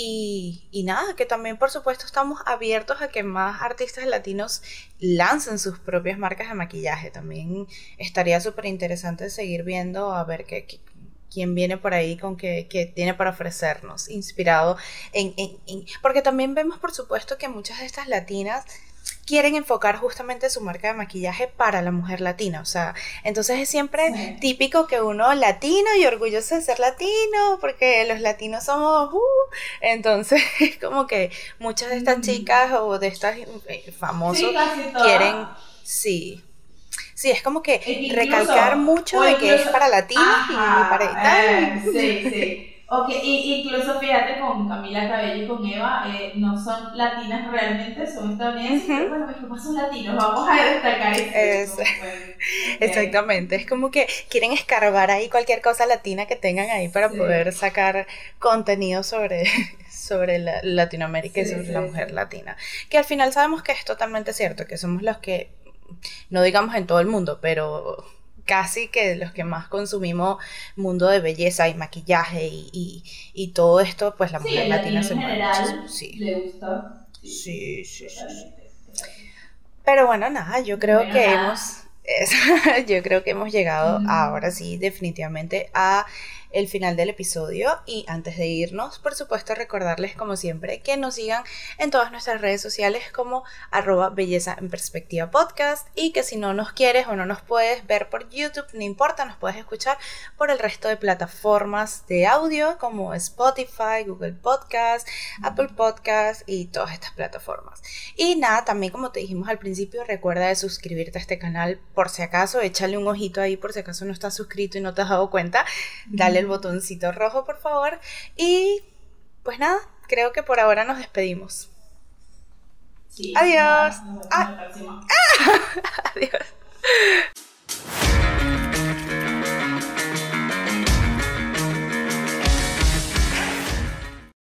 [SPEAKER 1] y, nada, que también por supuesto estamos abiertos a que más artistas latinos lancen sus propias marcas de maquillaje. También estaría súper interesante seguir viendo a ver qué, quién viene por ahí con qué, tiene para ofrecernos, inspirado en, Porque también vemos, por supuesto, que muchas de estas latinas quieren enfocar justamente su marca de maquillaje para la mujer latina. O sea, entonces es siempre típico que uno latino y orgulloso de ser latino, porque los latinos somos... Uh, entonces es como que muchas de estas chicas o de estas eh, famosos quieren... Sí, Sí, es como que recalcar mucho de que es para latinos y para.
[SPEAKER 2] Eh, sí, sí. Ok, incluso fíjate con Camila Cabello y con Eva, eh, no son latinas realmente, son estadounidenses, pero bueno, mis papás son latinos, vamos a destacar eso.
[SPEAKER 1] Exactamente, es como que quieren escarbar ahí cualquier cosa latina que tengan ahí para poder sacar contenido sobre, sobre la, Latinoamérica y sobre la mujer latina. Que al final sabemos que es totalmente cierto, que somos los que no digamos en todo el mundo, pero casi que los que más consumimos mundo de belleza y maquillaje y, todo esto, pues la mujer latina se mueve
[SPEAKER 2] Sí. Le gusta.
[SPEAKER 1] Sí, sí, sí, Pero bueno, nada, yo creo que hemos yo creo que hemos llegado ahora sí definitivamente a el final del episodio. Y antes de irnos, por supuesto, recordarles como siempre que nos sigan en todas nuestras redes sociales como arroba belleza en perspectiva podcast. Y que si no nos quieres o no nos puedes ver por YouTube, no importa, nos puedes escuchar por el resto de plataformas de audio como Spotify, Google Podcast, Apple Podcast y todas estas plataformas. Y nada, también como te dijimos al principio, recuerda de suscribirte a este canal por si acaso, échale un ojito ahí por si acaso no estás suscrito y no te has dado cuenta, dale el botoncito rojo, por favor. Y pues nada, creo que por ahora nos despedimos. Adiós. Ah. Adiós.